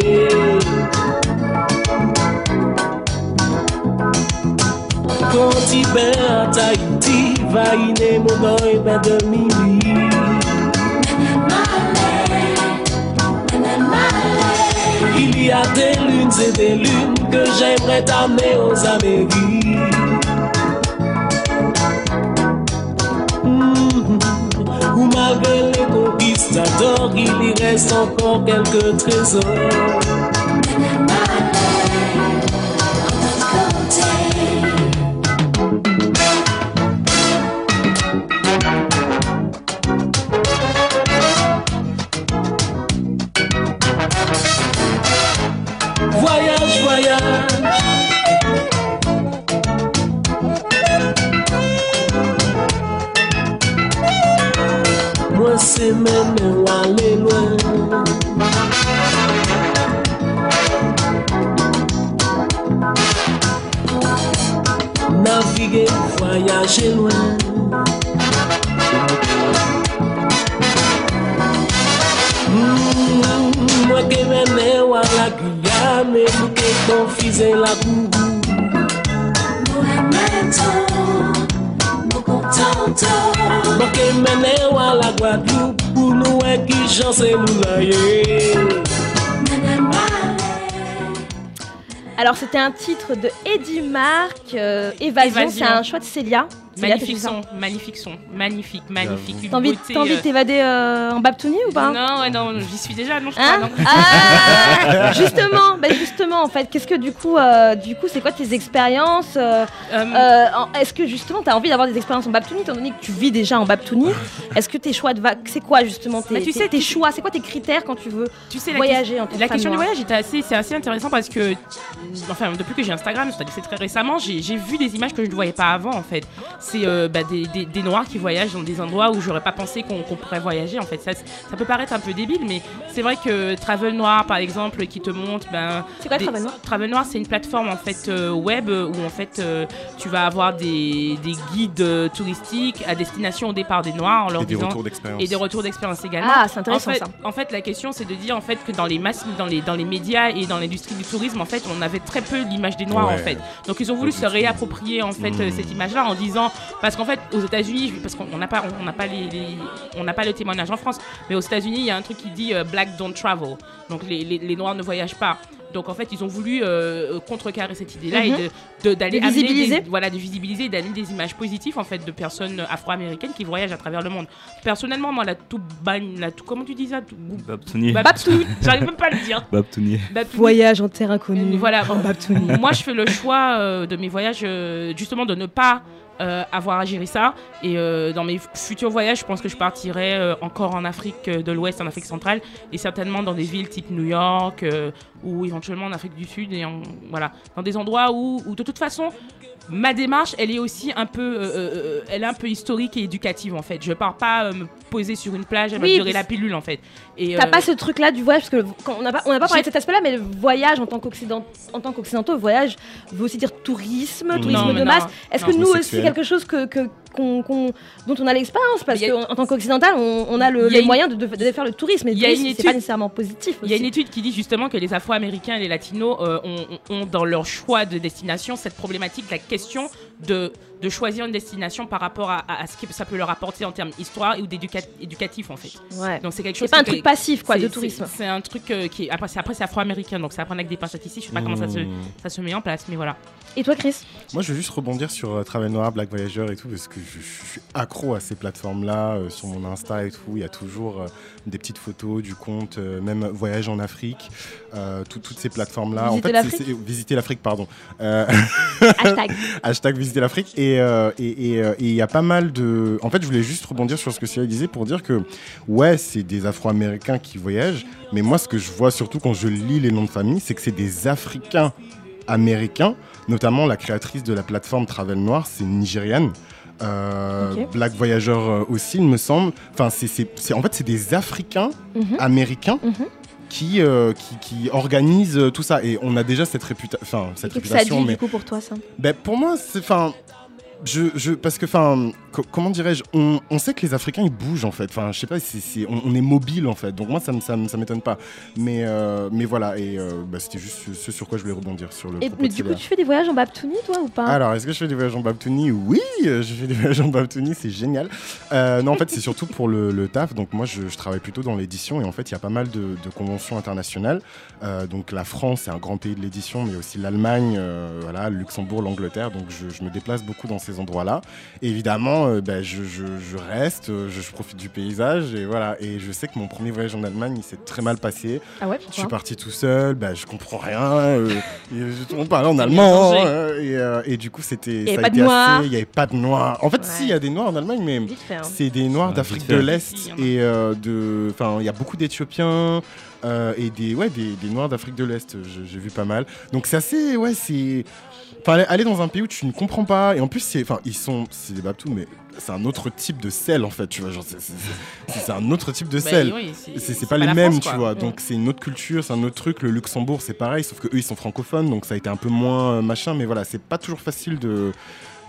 Konti ben an Tahiti Vayine moudan e ben de mili Il y a des lunes et des lunes que j'aimerais t'amener aux Amériques. Mhm. Où malgré les il y reste encore quelques trésors. Où aller loin. Naviguer, voyager loin. Moi qui mène ou à la Guyane, et la. Moi qui mène à la Guadeloupe, Alors c'était un titre de Eddie Mark, euh, Évasion, Évasion. c'est un choix de Célia. Magnifique t'as son, magnifique son, magnifique, magnifique. T'as envie, t'as envie de euh, t'évader euh, en Baptounie ou pas? Non, ouais, non, j'y suis déjà, non, je Hein crois, non. Ah, [LAUGHS] justement, bah justement, en fait, qu'est-ce que du coup, euh, du coup, c'est quoi tes expériences euh, euh, en- Est-ce que justement, tu as envie d'avoir des expériences en Baptounie, étant donné que tu vis déjà en Baptounie [LAUGHS] Est-ce que tes choix de vac, c'est quoi justement tes, Bah, tu tes- sais, tes tu- choix? C'est quoi tes critères quand tu veux Tu sais, la voyager en tant que La question du voyage était assez, c'est assez intéressant parce que, enfin, depuis que j'ai Instagram, c'est-à-dire c'est très récemment, j'ai j'ai vu des images que je ne voyais pas avant en fait. C'est euh, bah, des, des- des noirs qui voyagent dans des endroits où j'aurais pas pensé qu'on pourrait voyager en fait. Ça, ça peut paraître un peu débile, mais c'est vrai que Travel Noir par exemple, qui te montre, ben. C'est quoi des- Travel Noir? Travel Noir, c'est une plateforme en fait euh, web où en fait euh, tu vas avoir des, des guides touristiques à destination au départ des noirs en leur Et des disant- retours d'expérience. et des retours d'expérience également. Ah, c'est intéressant, en fait, ça. En fait, la question c'est de dire en fait que dans les masses, dans les dans les médias et dans l'industrie du tourisme, en fait, on avait très peu l'image des noirs Ouais. en fait. Donc ils ont voulu se réapproprier en fait euh, cette image-là en disant parce qu'en fait aux États-Unis, parce qu'on n'a pas on n'a pas les, les- on n'a pas le témoignage en France, mais aux États-Unis il y a un truc qui dit euh, Black don't travel, donc les, les, les noirs ne voyagent pas. Donc en fait, ils ont voulu euh, contrecarrer cette idée-là Mhm. et de- de- d'aller De amener visibiliser. des, voilà, de visibiliser et d'amener des images positives en fait de personnes afro-américaines qui voyagent à travers le monde. Personnellement, moi, la tout la tout comment tu dis ça? Tout- Babtouni. Babtouni, [LAUGHS] j'arrive même pas à le dire. Babtouni. Voyage en terre inconnue. Voilà. Moi, je fais le choix euh, de mes voyages, euh, justement, de ne pas euh, avoir à gérer ça. Et euh, dans mes futurs voyages, je pense que je partirai euh, encore en Afrique de l'Ouest, en Afrique centrale, et certainement dans des villes type New York ou éventuellement en Afrique du Sud, et en, voilà, dans des endroits où, où de toute façon. Ma démarche, elle est aussi un peu, euh, euh, elle est un peu historique et éducative en fait. Je pars pas euh, me poser sur une plage à Oui, parce- la pilule en fait. Et T'as euh, pas ce truc-là du voyage, parce que quand on n'a pas, on n'a pas parlé de cet aspect-là, mais le voyage en tant qu'occident, en tant qu'occidentaux, voyage veut aussi dire tourisme, tourisme de masse. Est-ce que Non. nous aussi, Sexuel. quelque chose que, que- qu'on- qu'on- dont on a l'expérience Parce qu'en tant qu'occidental, on, on a le, les une- moyens de, de- de faire le tourisme, et le Il y a une tourisme, c'est pas étude- nécessairement positif. Il y a une étude qui dit justement que les Afro-Américains et les Latinos euh, ont, ont dans leur choix de destination cette problématique, la question de, de choisir une destination par rapport à, à- à ce que ça peut leur apporter en termes histoire ou d'éducatif en fait. Ouais. Donc c'est quelque C'est chose pas un truc passif, quoi, c'est- de c'est- tourisme. C'est un truc euh, qui est après c'est après c'est afro-américain donc ça apprend avec des pincettes ici. Je sais pas comment ça se Mmh. ça se met en place mais voilà. Et toi, Chris? Moi, je veux juste rebondir sur euh, Travel Noir, Black Voyageur et tout, parce que je, je suis accro à ces plateformes-là. euh, sur mon Insta et tout, il y a toujours euh, des petites photos du compte, euh, même Voyage en Afrique, euh, tout- toutes ces plateformes-là. Visiter c'est- l'Afrique? c'est- Visiter l'Afrique, pardon. Euh, Hashtag. [LAUGHS] Hashtag Visiter l'Afrique. Et euh, et- euh, et il y a pas mal de. En fait, je voulais juste rebondir sur ce que Cyril disait pour dire que, ouais, c'est des Afro-Américains qui voyagent, mais moi, ce que je vois surtout quand je lis les noms de famille, c'est que c'est des Africains américains, notamment la créatrice de la plateforme Travel Noir, c'est Nigériane. Euh. Black Voyageur euh, aussi, il me semble. Enfin, c'est, en fait, c'est des Africains Mhm. américains Mhm. Qui, euh, qui, qui organisent euh, tout ça. Et on a déjà cette, réputa- cette que ça dit réputation. mais du coup pour toi, ça? Ben, pour moi, c'est. Enfin. Je, je, parce que, enfin, co- comment dirais-je, on, on sait que les Africains ils bougent en fait. Enfin, je sais pas, on, on est mobile en fait. Donc moi, ça, ça, ça m'étonne pas. Mais, euh, mais voilà, et euh, bah, c'était juste ce, sur quoi je voulais rebondir sur le. Et, Mais du coup, tu fais des voyages en Babtouni, toi, ou pas? Alors, est-ce que je fais des voyages en Babtouni Oui, euh, je fais des voyages en Babtouni, c'est génial. Euh, non, en fait, c'est surtout pour le, le taf. Donc, moi, je, je travaille plutôt dans l'édition. Et en fait, il y a pas mal de, de conventions internationales. Donc, la France, c'est un grand pays de l'édition, mais aussi l'Allemagne, voilà, le Luxembourg, l'Angleterre. Donc, je, je me déplace beaucoup dans ces endroits-là. Et évidemment, euh, ben, je, je- je reste, euh, je, je profite du paysage. Et voilà. Et je sais que mon premier voyage en Allemagne, il s'est très mal passé. Ah ouais, Je suis parti tout seul, bah, je comprends rien. euh, et tout le monde parlait en allemand. euh, et, euh, et du coup, c'était. Il avait n'y avait pas de noirs. En fait, Ouais. si, il y a des noirs en Allemagne, mais hein. c'est des noirs Ouais, d'Afrique de l'Est. Et euh, de. Enfin, il y a beaucoup d'Éthiopiens. euh, et des, ouais, des, des noirs d'Afrique de l'Est, je- j'ai vu pas mal. Donc c'est assez, ouais, c'est, enfin aller, dans un pays où tu ne comprends pas, et en plus c'est, enfin ils sont, c'est des Babtous, mais c'est un autre type de sel en fait, tu vois, genre c'est, un autre type de Bah, sel. oui, c'est- pas pas les mêmes, France, tu vois. Mm. Donc c'est une autre culture, c'est un autre truc. Le Luxembourg c'est pareil, sauf que eux ils sont francophones, donc ça a été un peu moins euh, machin, mais voilà, c'est pas toujours facile de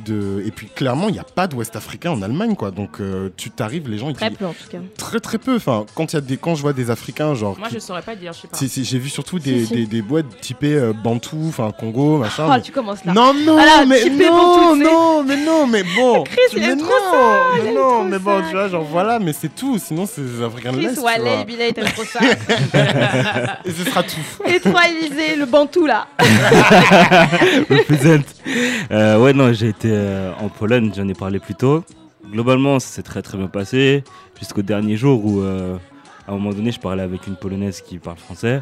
de... Et puis clairement, il n'y a pas d'Ouest africain en Allemagne, quoi. Donc euh, tu t'arrives, les gens, ils Très disent- peu en tout cas. Très très peu. Enfin, quand, il y a des... quand je vois des Africains, genre... Moi qui- je saurais pas dire, je sais pas. si, si, j'ai vu surtout des, Si, si. des, des boîtes typées euh, Bantou, enfin Congo, machin. Oh, mais- tu commences là. Non, non, Voilà, mais non, Bantou, tu non, mais non, mais bon. [LAUGHS] Chris, il mais non, trop ça, mais non, mais bon, ça, tu vois, genre voilà, mais c'est tout. Sinon, c'est les Africains de Chris l'Est. tu Wallet. Billet, trop ça. [LAUGHS] Et ce sera tout. [LAUGHS] Et toi, Élysée, le Bantou là. Represent. Euh, ouais, non, j'ai été euh, en Pologne, j'en ai parlé plus tôt. Globalement, ça s'est très très bien passé, jusqu'au dernier jour où, euh, à un moment donné, je parlais avec une Polonaise qui parle français.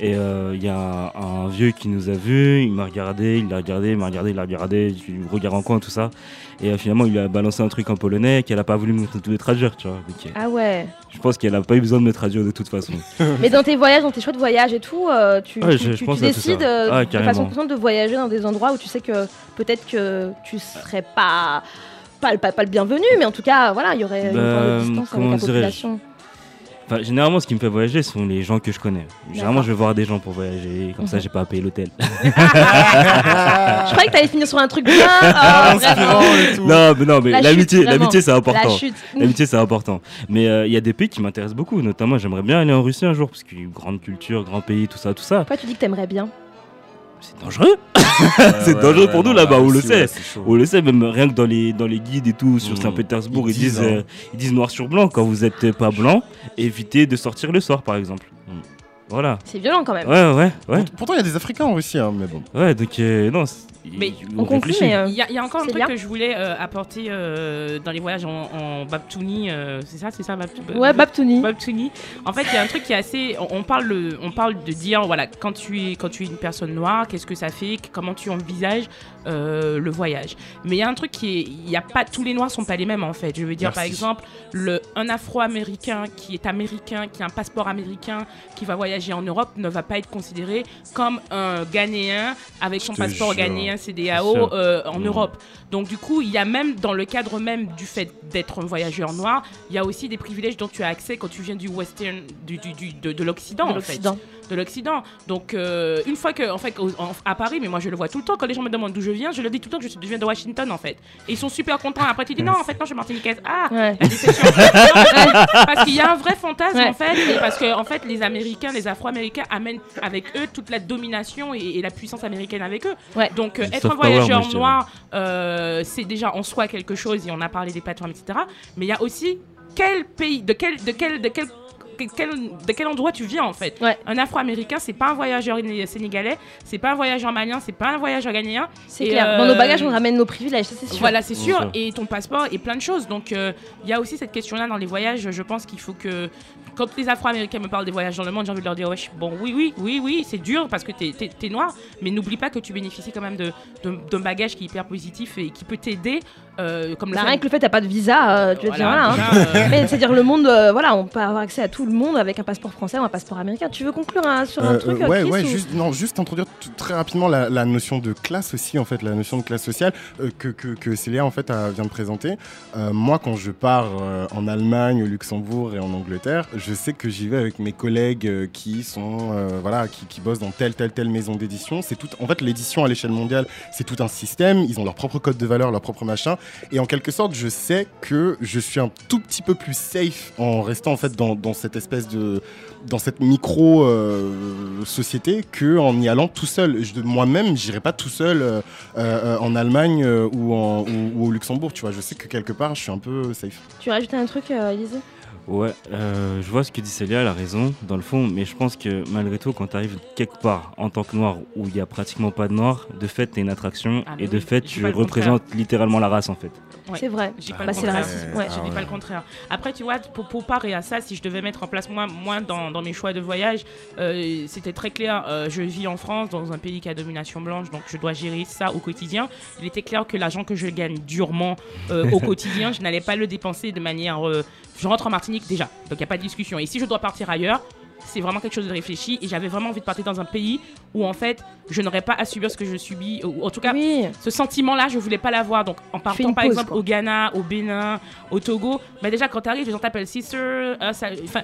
Et euh, il y a un, vieux qui nous a vus, il m'a regardé, il l'a regardé, il m'a regardé, il l'a regardé, je lui regarde en coin, tout ça. Et euh, finalement, il lui a balancé un truc en polonais qu'elle a pas voulu me traduire, tu vois. Donc, Ah ouais. je pense qu'elle a pas eu besoin de me traduire de toute façon. [LAUGHS] Mais dans tes voyages, dans tes choix de voyage et tout, euh, tu, Ouais, tu- je- tu- je tu pense à tout ça. décides Ah, de façon consciente de voyager dans des endroits où tu sais que peut-être que tu serais pas, pas, le- pas, pas le bienvenu, mais en tout cas, voilà, il y aurait une Bah, forme de distance avec la population. Enfin, généralement, ce qui me fait voyager sont les gens que je connais. Généralement, je vais voir des gens pour voyager, comme ça, Mhm. j'ai pas à payer l'hôtel. [LAUGHS] Je croyais que t'allais finir sur un truc bien. oh, [LAUGHS] non, mais non, mais La l'amitié, l'amitié, c'est important. La chute. L'amitié, c'est important. Mais euh, il y a des pays qui m'intéressent beaucoup. Notamment, j'aimerais bien aller en Russie un jour parce qu'il y a une grande culture, grand pays, tout ça, tout ça. Pourquoi tu dis que t'aimerais bien? C'est dangereux. [LAUGHS] c'est ouais, dangereux ouais, pour nous là-bas. là on le sait. on le sait même rien que dans les dans les guides et tout sur Mm. Saint-Pétersbourg, Ils ils, disent hein. euh, ils disent noir sur blanc quand vous êtes pas blanc, évitez de sortir le soir, par exemple. Voilà. C'est violent quand même. Ouais, ouais, ouais. Pourtant, il y a des Africains aussi, hein, mais bon. Ouais, donc euh, non. Mais on réfléchit. euh, Il y, a- il y a encore un truc bien. que je voulais euh, apporter euh, dans les voyages en, en Babtouni. euh, c'est ça, c'est ça, Babtouni? Ouais, Babtouni. Babtouni. En fait, il y a un truc qui est assez. On, on parle, le- on parle de dire, voilà, quand tu es, quand tu es une personne noire, qu'est-ce que ça fait, comment tu envisages euh, le voyage. Mais il y a un truc qui est, il y a pas tous les noirs sont pas les mêmes en fait. Je veux dire, par exemple, le un Afro-américain qui est américain, qui a un passeport américain, qui va voyager en Europe, ne va pas être considéré comme un Ghanéen avec son passeport jure. ghanéen CDAO euh, en Mm. Europe. Donc du coup, il y a même dans le cadre même du fait d'être un voyageur noir, il y a aussi des privilèges dont tu as accès quand tu viens du western, du, du- du- de, de l'Occident De en fait. l'Occident. De l'Occident. Donc euh, une fois que, en fait, au- en- à Paris, mais moi je le vois tout le temps, quand les gens me demandent d'où je viens, je leur dis tout le temps que je viens de Washington en fait. Et ils sont super contents. Après tu dis non, en fait non, je suis martiniquaise. Ah, la déception. Non, [LAUGHS] parce qu'il y a un vrai fantasme Ouais. en fait, et parce que en fait les Américains, les Afro-Américains amènent avec eux toute la domination et, et la puissance américaine avec eux. Donc euh, être un voyageur noir, euh, c'est déjà en soi quelque chose et on a parlé des plateformes, etc. Mais il y a aussi quel pays, de quel, de quel, de quel quel- de quel endroit tu viens en fait Un Afro-Américain, c'est pas un voyageur né- sénégalais, c'est pas un voyageur malien, c'est pas un voyageur ghanéen. C'est clair. euh, Dans nos bagages, on ramène nos privilèges, ça c'est sûr. Voilà, c'est sûr. Et ton passeport et plein de choses. Donc, euh, il y a aussi cette question-là dans les voyages. Je pense qu'il faut que. Quand les Afro-Américains me parlent des voyages dans le monde, j'ai envie de leur dire wesh, bon, oui, oui, oui, oui, c'est dur parce que t'es es, noir, mais n'oublie pas que tu bénéficies quand même de- de- d'un bagage qui est hyper positif et qui peut t'aider. euh, comme fait- rien que le fait, t'as pas de visa, euh, tu vas te dire Voilà, voilà. hein. euh, Mais c'est-à-dire le monde, euh, voilà, on peut avoir accès à tout le monde avec un passeport français ou un passeport américain. Tu veux conclure hein, sur un Euh, truc ouais, Chris, ouais, ou- juste, non, juste introduire tout- très rapidement la, la notion de classe aussi, en fait, la notion de classe sociale euh, que, que, que Célia, en fait, a- vient de présenter. Euh, moi, quand je pars euh, en Allemagne, au Luxembourg et en Angleterre, je sais que j'y vais avec mes collègues euh, qui sont, euh, voilà, qui, qui bossent dans telle, telle, telle maison d'édition. C'est tout, en fait, l'édition à l'échelle mondiale, c'est tout un système. Ils ont leur propre code de valeur, leur propre machin. Et en quelque sorte, je sais que je suis un tout petit peu plus safe en restant, en fait, dans, dans cette espèce de, dans cette micro euh, société que en y allant tout seul. Je- Moi-même, j'irai pas tout seul en Allemagne ou, au Luxembourg. Tu vois, je sais que quelque part, je suis un peu safe. Tu rajoutes un truc, Elise? Ouais, euh, je vois ce que dit Célia, elle a raison, dans le fond, mais je pense que malgré tout, quand tu arrives quelque part en tant que noir où il n'y a pratiquement pas de noir, de fait, tu es une attraction Ah, et de oui, fait, je dis tu représentes littéralement la race en fait. Ouais. C'est vrai. Je dis Bah, pas le c'est le contraire. ouais. Je Ah dis ouais. pas le contraire. Après, tu vois, pour, pour parer à ça, si je devais mettre en place moi, moi dans, dans mes choix de voyage, euh, c'était très clair. Euh, je vis en France, dans un pays qui a domination blanche, donc je dois gérer ça au quotidien. Il était clair que l'argent que je gagne durement euh, au [LAUGHS] quotidien, je n'allais pas le dépenser de manière. Je rentre en Martinique déjà, donc il n'y a pas de discussion. Et si je dois partir ailleurs, c'est vraiment quelque chose de réfléchi et j'avais vraiment envie de partir dans un pays où en fait je n'aurais pas à subir ce que je subis ou en tout cas ce sentiment là je voulais pas l'avoir donc en partant par pause, exemple quoi. au Ghana au Bénin au Togo bah déjà quand tu arrives les gens t'appellent sister euh, ça- enfin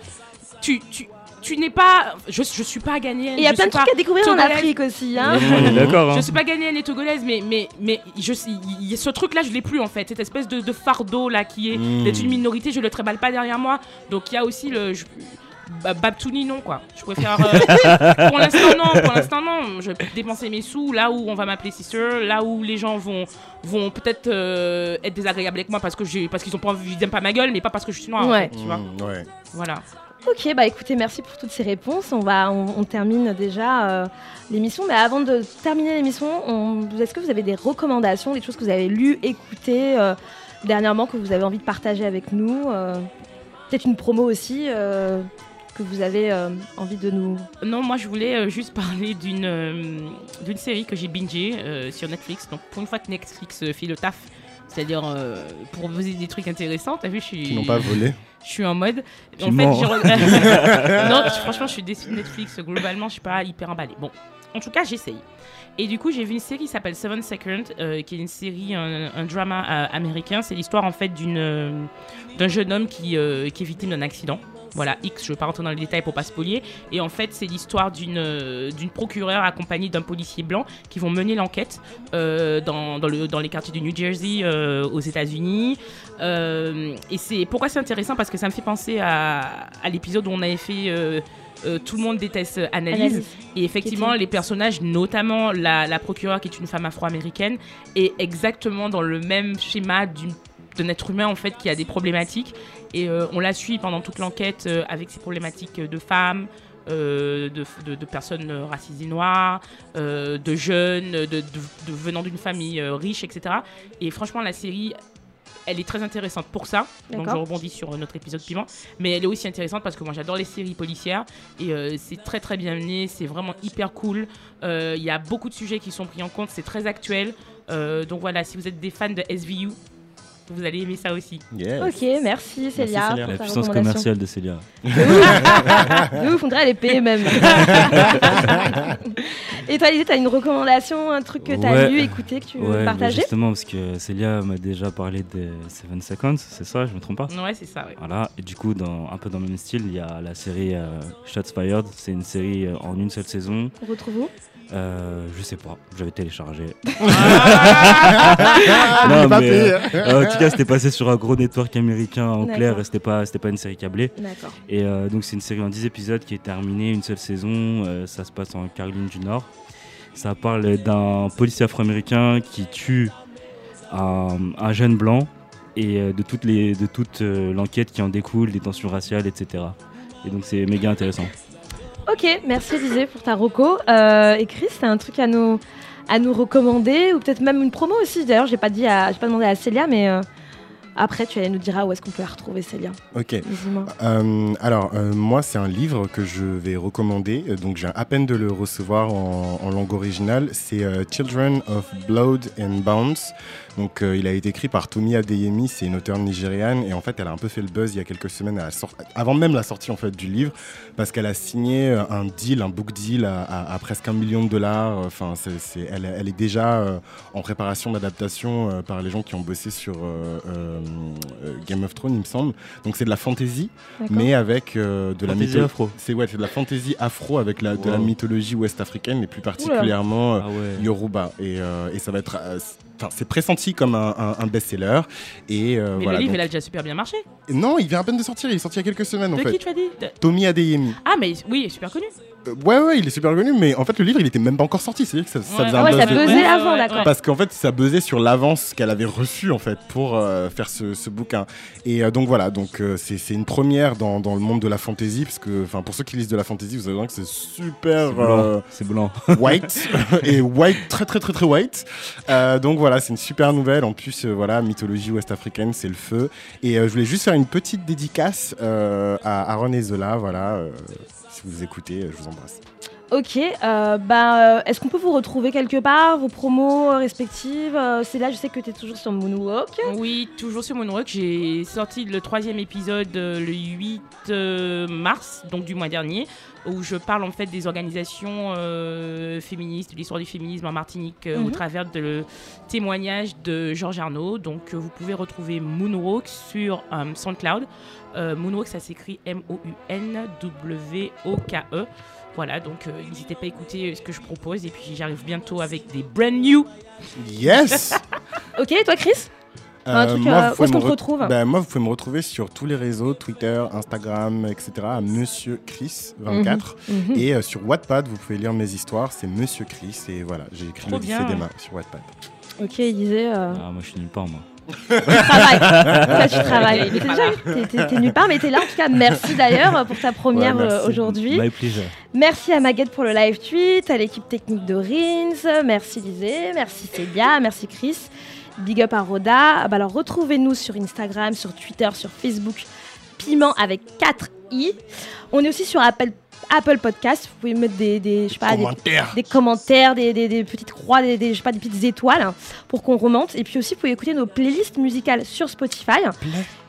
tu tu tu n'es pas je, je suis pas ghanéenne il y a plein de trucs à découvrir en. Afrique aussi. Hein d'accord, hein. Je suis pas ghanéenne et togolaise, mais, mais, mais je, il y a ce truc-là, je l'ai plus en fait. Cette espèce de, de fardeau là qui est Mm. d'être une minorité, je le tréballe pas derrière moi. Donc il y a aussi le. je- Ba- Babtouni, non quoi. Je préfère. euh, [LAUGHS] pour l'instant, non. Pour l'instant, non. Je vais dépenser mes sous là où on va m'appeler sister, là où les gens vont, vont peut-être euh, être désagréables avec moi parce que j'ai parce qu'ils ont pas envie, ils aiment pas ma gueule, mais pas parce que je suis noire. en Ouais. fait, tu vois. Mm, ouais. Voilà. Ok, bah écoutez, merci pour toutes ces réponses. On va, on, termine déjà euh, l'émission, mais avant de terminer l'émission, on- est-ce que vous avez des recommandations, des choses que vous avez lues, écoutées euh, dernièrement que vous avez envie de partager avec nous euh, Peut-être une promo aussi que vous avez envie de nous. Non, moi je voulais juste [LAUGHS] parler d'une d'une série que j'ai bingée sur Netflix. Donc pour une fois que Netflix fait le taf, c'est-à-dire euh, pour proposer des trucs intéressants, t'as vu, je suis. Qui n'ont pas volé. Je suis en mode. En fait, mens. j'ai re- [LAUGHS] non, franchement, je suis déçue de Netflix. Globalement, je suis pas hyper emballée. Bon, en tout cas, j'essaye. Et du coup, j'ai vu une série qui s'appelle Seven Seconds, euh, qui est une série, un, un drama euh, américain. C'est l'histoire en fait d'une euh, d'un jeune homme qui, qui est victime d'un accident. Voilà, X, je ne vais pas rentrer dans les détails pour pas spolier. Et en fait, c'est l'histoire d'une euh, d'une procureure accompagnée d'un policier blanc qui vont mener l'enquête euh, dans, dans, le, dans les quartiers du New Jersey euh, aux États-Unis. Euh, et c'est pourquoi c'est intéressant? Parce que ça me fait penser à, à l'épisode où on avait fait. euh, tout le monde déteste euh, Analyse. Analyse. Et effectivement, les personnages, notamment la, la procureure qui est une femme afro-américaine, est exactement dans le même schéma d'une- d'un être humain en fait qui a des problématiques. Et euh, on la suit pendant toute l'enquête euh, avec ses problématiques de euh, de, de- de personnes racisées noires, euh, de jeunes, de, venant d'une famille euh, riche, etc. Et franchement, la série, elle est très intéressante pour ça. Donc je rebondis sur notre épisode piment. Mais elle est aussi intéressante parce que moi j'adore les séries policières et c'est très très bien mené, c'est vraiment hyper cool. Il y a beaucoup de sujets qui sont pris en compte, c'est très actuel. Donc voilà, si vous êtes des fans de SVU, vous allez aimer ça aussi. Ok, merci Célia. pour La puissance commerciale de Célia. Dirait elle est payée même. [LAUGHS] Et toi, Lizzie, t'as une recommandation, un truc que t'as Ouais. lu, écouté, que tu veux Ouais, partager Justement, parce que Célia m'a déjà parlé de Seven Seconds, c'est ça, je me trompe pas? Ouais, c'est ça, ouais. Voilà, et du coup, dans, un peu dans le même style, il y a la série euh, Shots Fired. C'est une série euh, en une seule saison. On retrouve où? Euh, je sais pas, j'avais téléchargé. [LAUGHS] Ah, pas mais, euh, en tout cas, c'était passé sur un gros network américain en clair, et c'était pas, c'était pas une série câblée. D'accord. Et euh, donc, c'est une série en 10 épisodes qui est terminée, une seule saison. euh, ça se passe en Caroline du Nord. Ça parle d'un policier afro-américain qui tue un, un jeune blanc et euh, de toute, les, de toute euh, l'enquête qui en découle, des tensions raciales, etc. Et donc, c'est méga intéressant. Ok, merci Lisée pour ta reco. Euh, et Chris, t'as un truc à nous, à nous recommander ou peut-être même une promo aussi. D'ailleurs, j'ai pas dit, à- j'ai pas demandé à Célia, mais euh, après tu allais nous dire où est-ce qu'on peut la retrouver Célia? Ok. Euh, alors, moi, c'est un livre que je vais recommander. Donc, j'ai à peine de le recevoir en, en langue originale. C'est Children of Blood and Bones. Donc, euh, il a été écrit par Tomi Adeyemi. C'est une auteure nigériane. Et en fait, elle a un peu fait le buzz il y a quelques semaines, à la sor- avant même la sortie en fait du livre, parce qu'elle a signé euh, un deal, un book deal à, à- à presque un million de dollars. Enfin, c'est, c'est- elle, elle est déjà euh, en préparation d'adaptation euh, par les gens qui ont bossé sur euh, euh, euh, Game of Thrones, il me semble. Donc, c'est de la fantasy, D'accord. mais avec euh, de la Fantasy mytho- afro. C'est ouais, c'est de la fantasy afro avec la, de la mythologie ouest-africaine et plus particulièrement euh, Ah ouais. Yoruba. Et, euh, et ça va être, euh, c'est- enfin, c'est pressenti comme un, un- un best-seller. Et euh, Mais voilà. le livre, donc- il a déjà super bien marché. Non, il vient à peine de sortir. Il est sorti il y a quelques semaines en De fait. qui tu as dit? De- Tommy Adeyemi. Ah, mais oui, super connu. Euh, ouais, ouais, il est super connu, mais en fait, le livre, il était même pas encore sorti. C'est-à-dire que ça, ça Ouais. faisait Ah un ouais, buzz ça de ouf. avant, d'accord. Parce qu'en fait, ça buzzait sur l'avance qu'elle avait reçue, en fait, pour euh, faire ce, ce bouquin. Et euh, donc, voilà, donc euh, c'est c'est une première dans, dans le monde de la fantasy, parce que, enfin, pour ceux qui lisent de la fantasy, vous allez voir que c'est super. C'est blanc. euh, C'est blanc. [LAUGHS] white. [LAUGHS] et white, très, très, très, très white. Euh, donc, voilà, c'est une super nouvelle. En plus, euh, voilà, mythologie ouest-africaine, c'est le feu. Et euh, je voulais juste faire une petite dédicace euh, à Aaron et Zola, voilà. euh, si vous écoutez, je vous embrasse. Ok, euh, bah, euh, est-ce qu'on peut vous retrouver quelque part, vos promos euh, respectives Euh, C'est là, je sais que tu es toujours sur Moonwalk. Oui, toujours sur Moonwalk. J'ai sorti le troisième épisode euh, le 8 euh, mars, donc du mois dernier, où je parle en fait des organisations euh, féministes, de l'histoire du féminisme en Martinique, euh, au Mhm. travers de le témoignage de Georges Arnaud. Donc euh, vous pouvez retrouver Moonwalk sur euh, SoundCloud. Euh, Moonwalk, ça s'écrit M-O-U-N-W-O-K-E. Voilà, donc euh, n'hésitez pas à écouter euh, ce que je propose. Et puis j'arrive bientôt avec des brand new. Yes [LAUGHS] Ok, et toi Chris? Un truc, moi, euh, vous où pouvez est-ce qu'on me te re- retrouve? Ben, Moi, vous pouvez me retrouver sur tous les réseaux, Twitter, Instagram, etc. à Monsieur Chris24. Mhm, mhm. Et euh, sur Wattpad, vous pouvez lire mes histoires. C'est Monsieur Chris. Et voilà, j'ai écrit Trop l'Odyssée bien. des mains sur Wattpad. Ok, il disait. euh, Ah, moi, je suis nulle part, moi. Tu travailles. Tu travailles. Il est T'es déjà- t'es- t'es- nulle part, mais t'es là en tout cas. Merci d'ailleurs pour ta première Ouais, euh, merci. aujourd'hui. My pleasure. Merci à Maguette pour le live tweet, à l'équipe technique de Rins, merci Lisée, merci Célia, merci Chris, big up à Roda. Ah bah alors retrouvez-nous sur Instagram, sur Twitter, sur Facebook, Piment avec 4 i. On est aussi sur Apple, Apple Podcast. Vous pouvez mettre des, des, je sais pas, des- Commentaires. des, commentaires, des, des- des petites croix, des, des- je sais pas, des petites étoiles hein, pour qu'on remonte. Et puis aussi, vous pouvez écouter nos playlists musicales sur Spotify.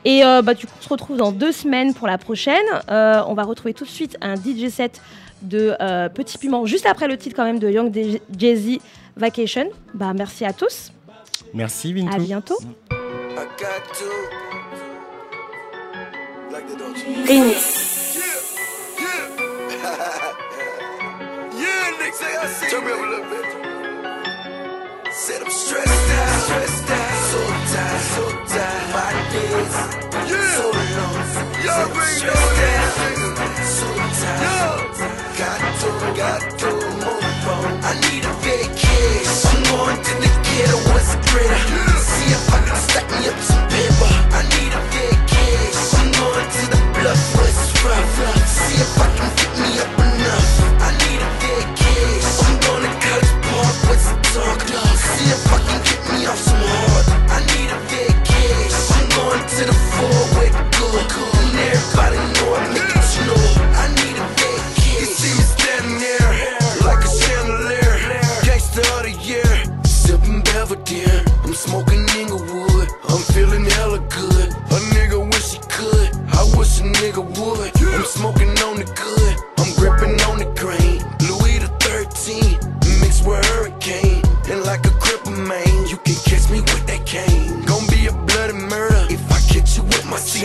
Et euh, bah, du coup, on se retrouve dans deux semaines pour la prochaine. Euh, on va retrouver tout de suite un DJ set de euh, Petit Piment, juste après le titre quand même de Young Jay-Z Vacation. Bah, merci à tous. Merci, Vintou. À bientôt. [LAUGHS] Yeah, nigga, I see. Turn me up a little bit. Said I'm stressed out, stressed out, so tired, so tired. My days, yeah. so long. Y'all bring stressed out, so tired. Got to, got to move on. I need a vacation. I'm going to the ghetto, what's greater? See if I can stack me up some I need a vacation. I'm going to the floor with good, good. And everybody know I. I need a vacation. You see me standing there like a chandelier. Of the year, sipping I'm smoking Inglewood. I'm feeling hella good. A nigga wish he could. I wish a nigga would. I'm smoking on the good.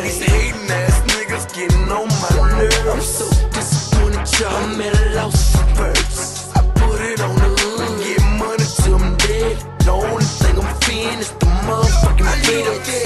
these hating ass niggas getting on my nerves. I'm so disappointed, y'all. I'm at a loss for words. I put it on the hood, get money till I'm dead. The only thing I'm feeling is the motherfucking freedom.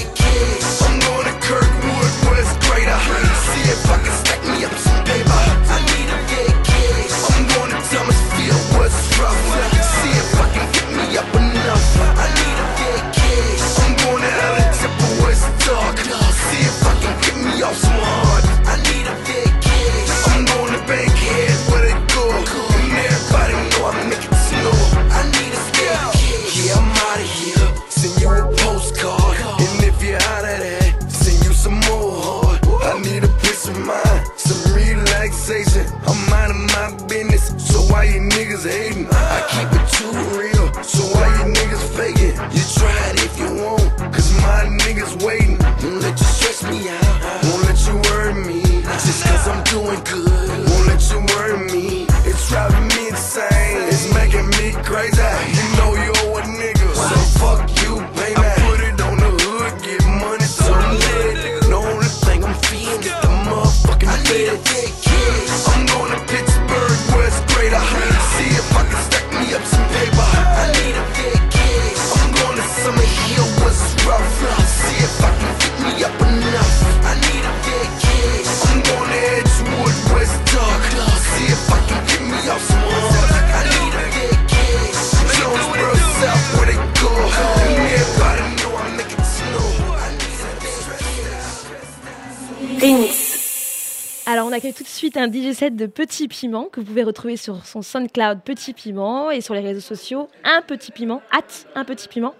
un DJ de Petit Piment que vous pouvez retrouver sur son SoundCloud Petit Piment et sur les réseaux sociaux Un Petit Piment, hâte Un Petit Piment.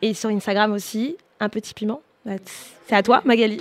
Et sur Instagram aussi, Un Petit Piment. C'est à toi, Magali.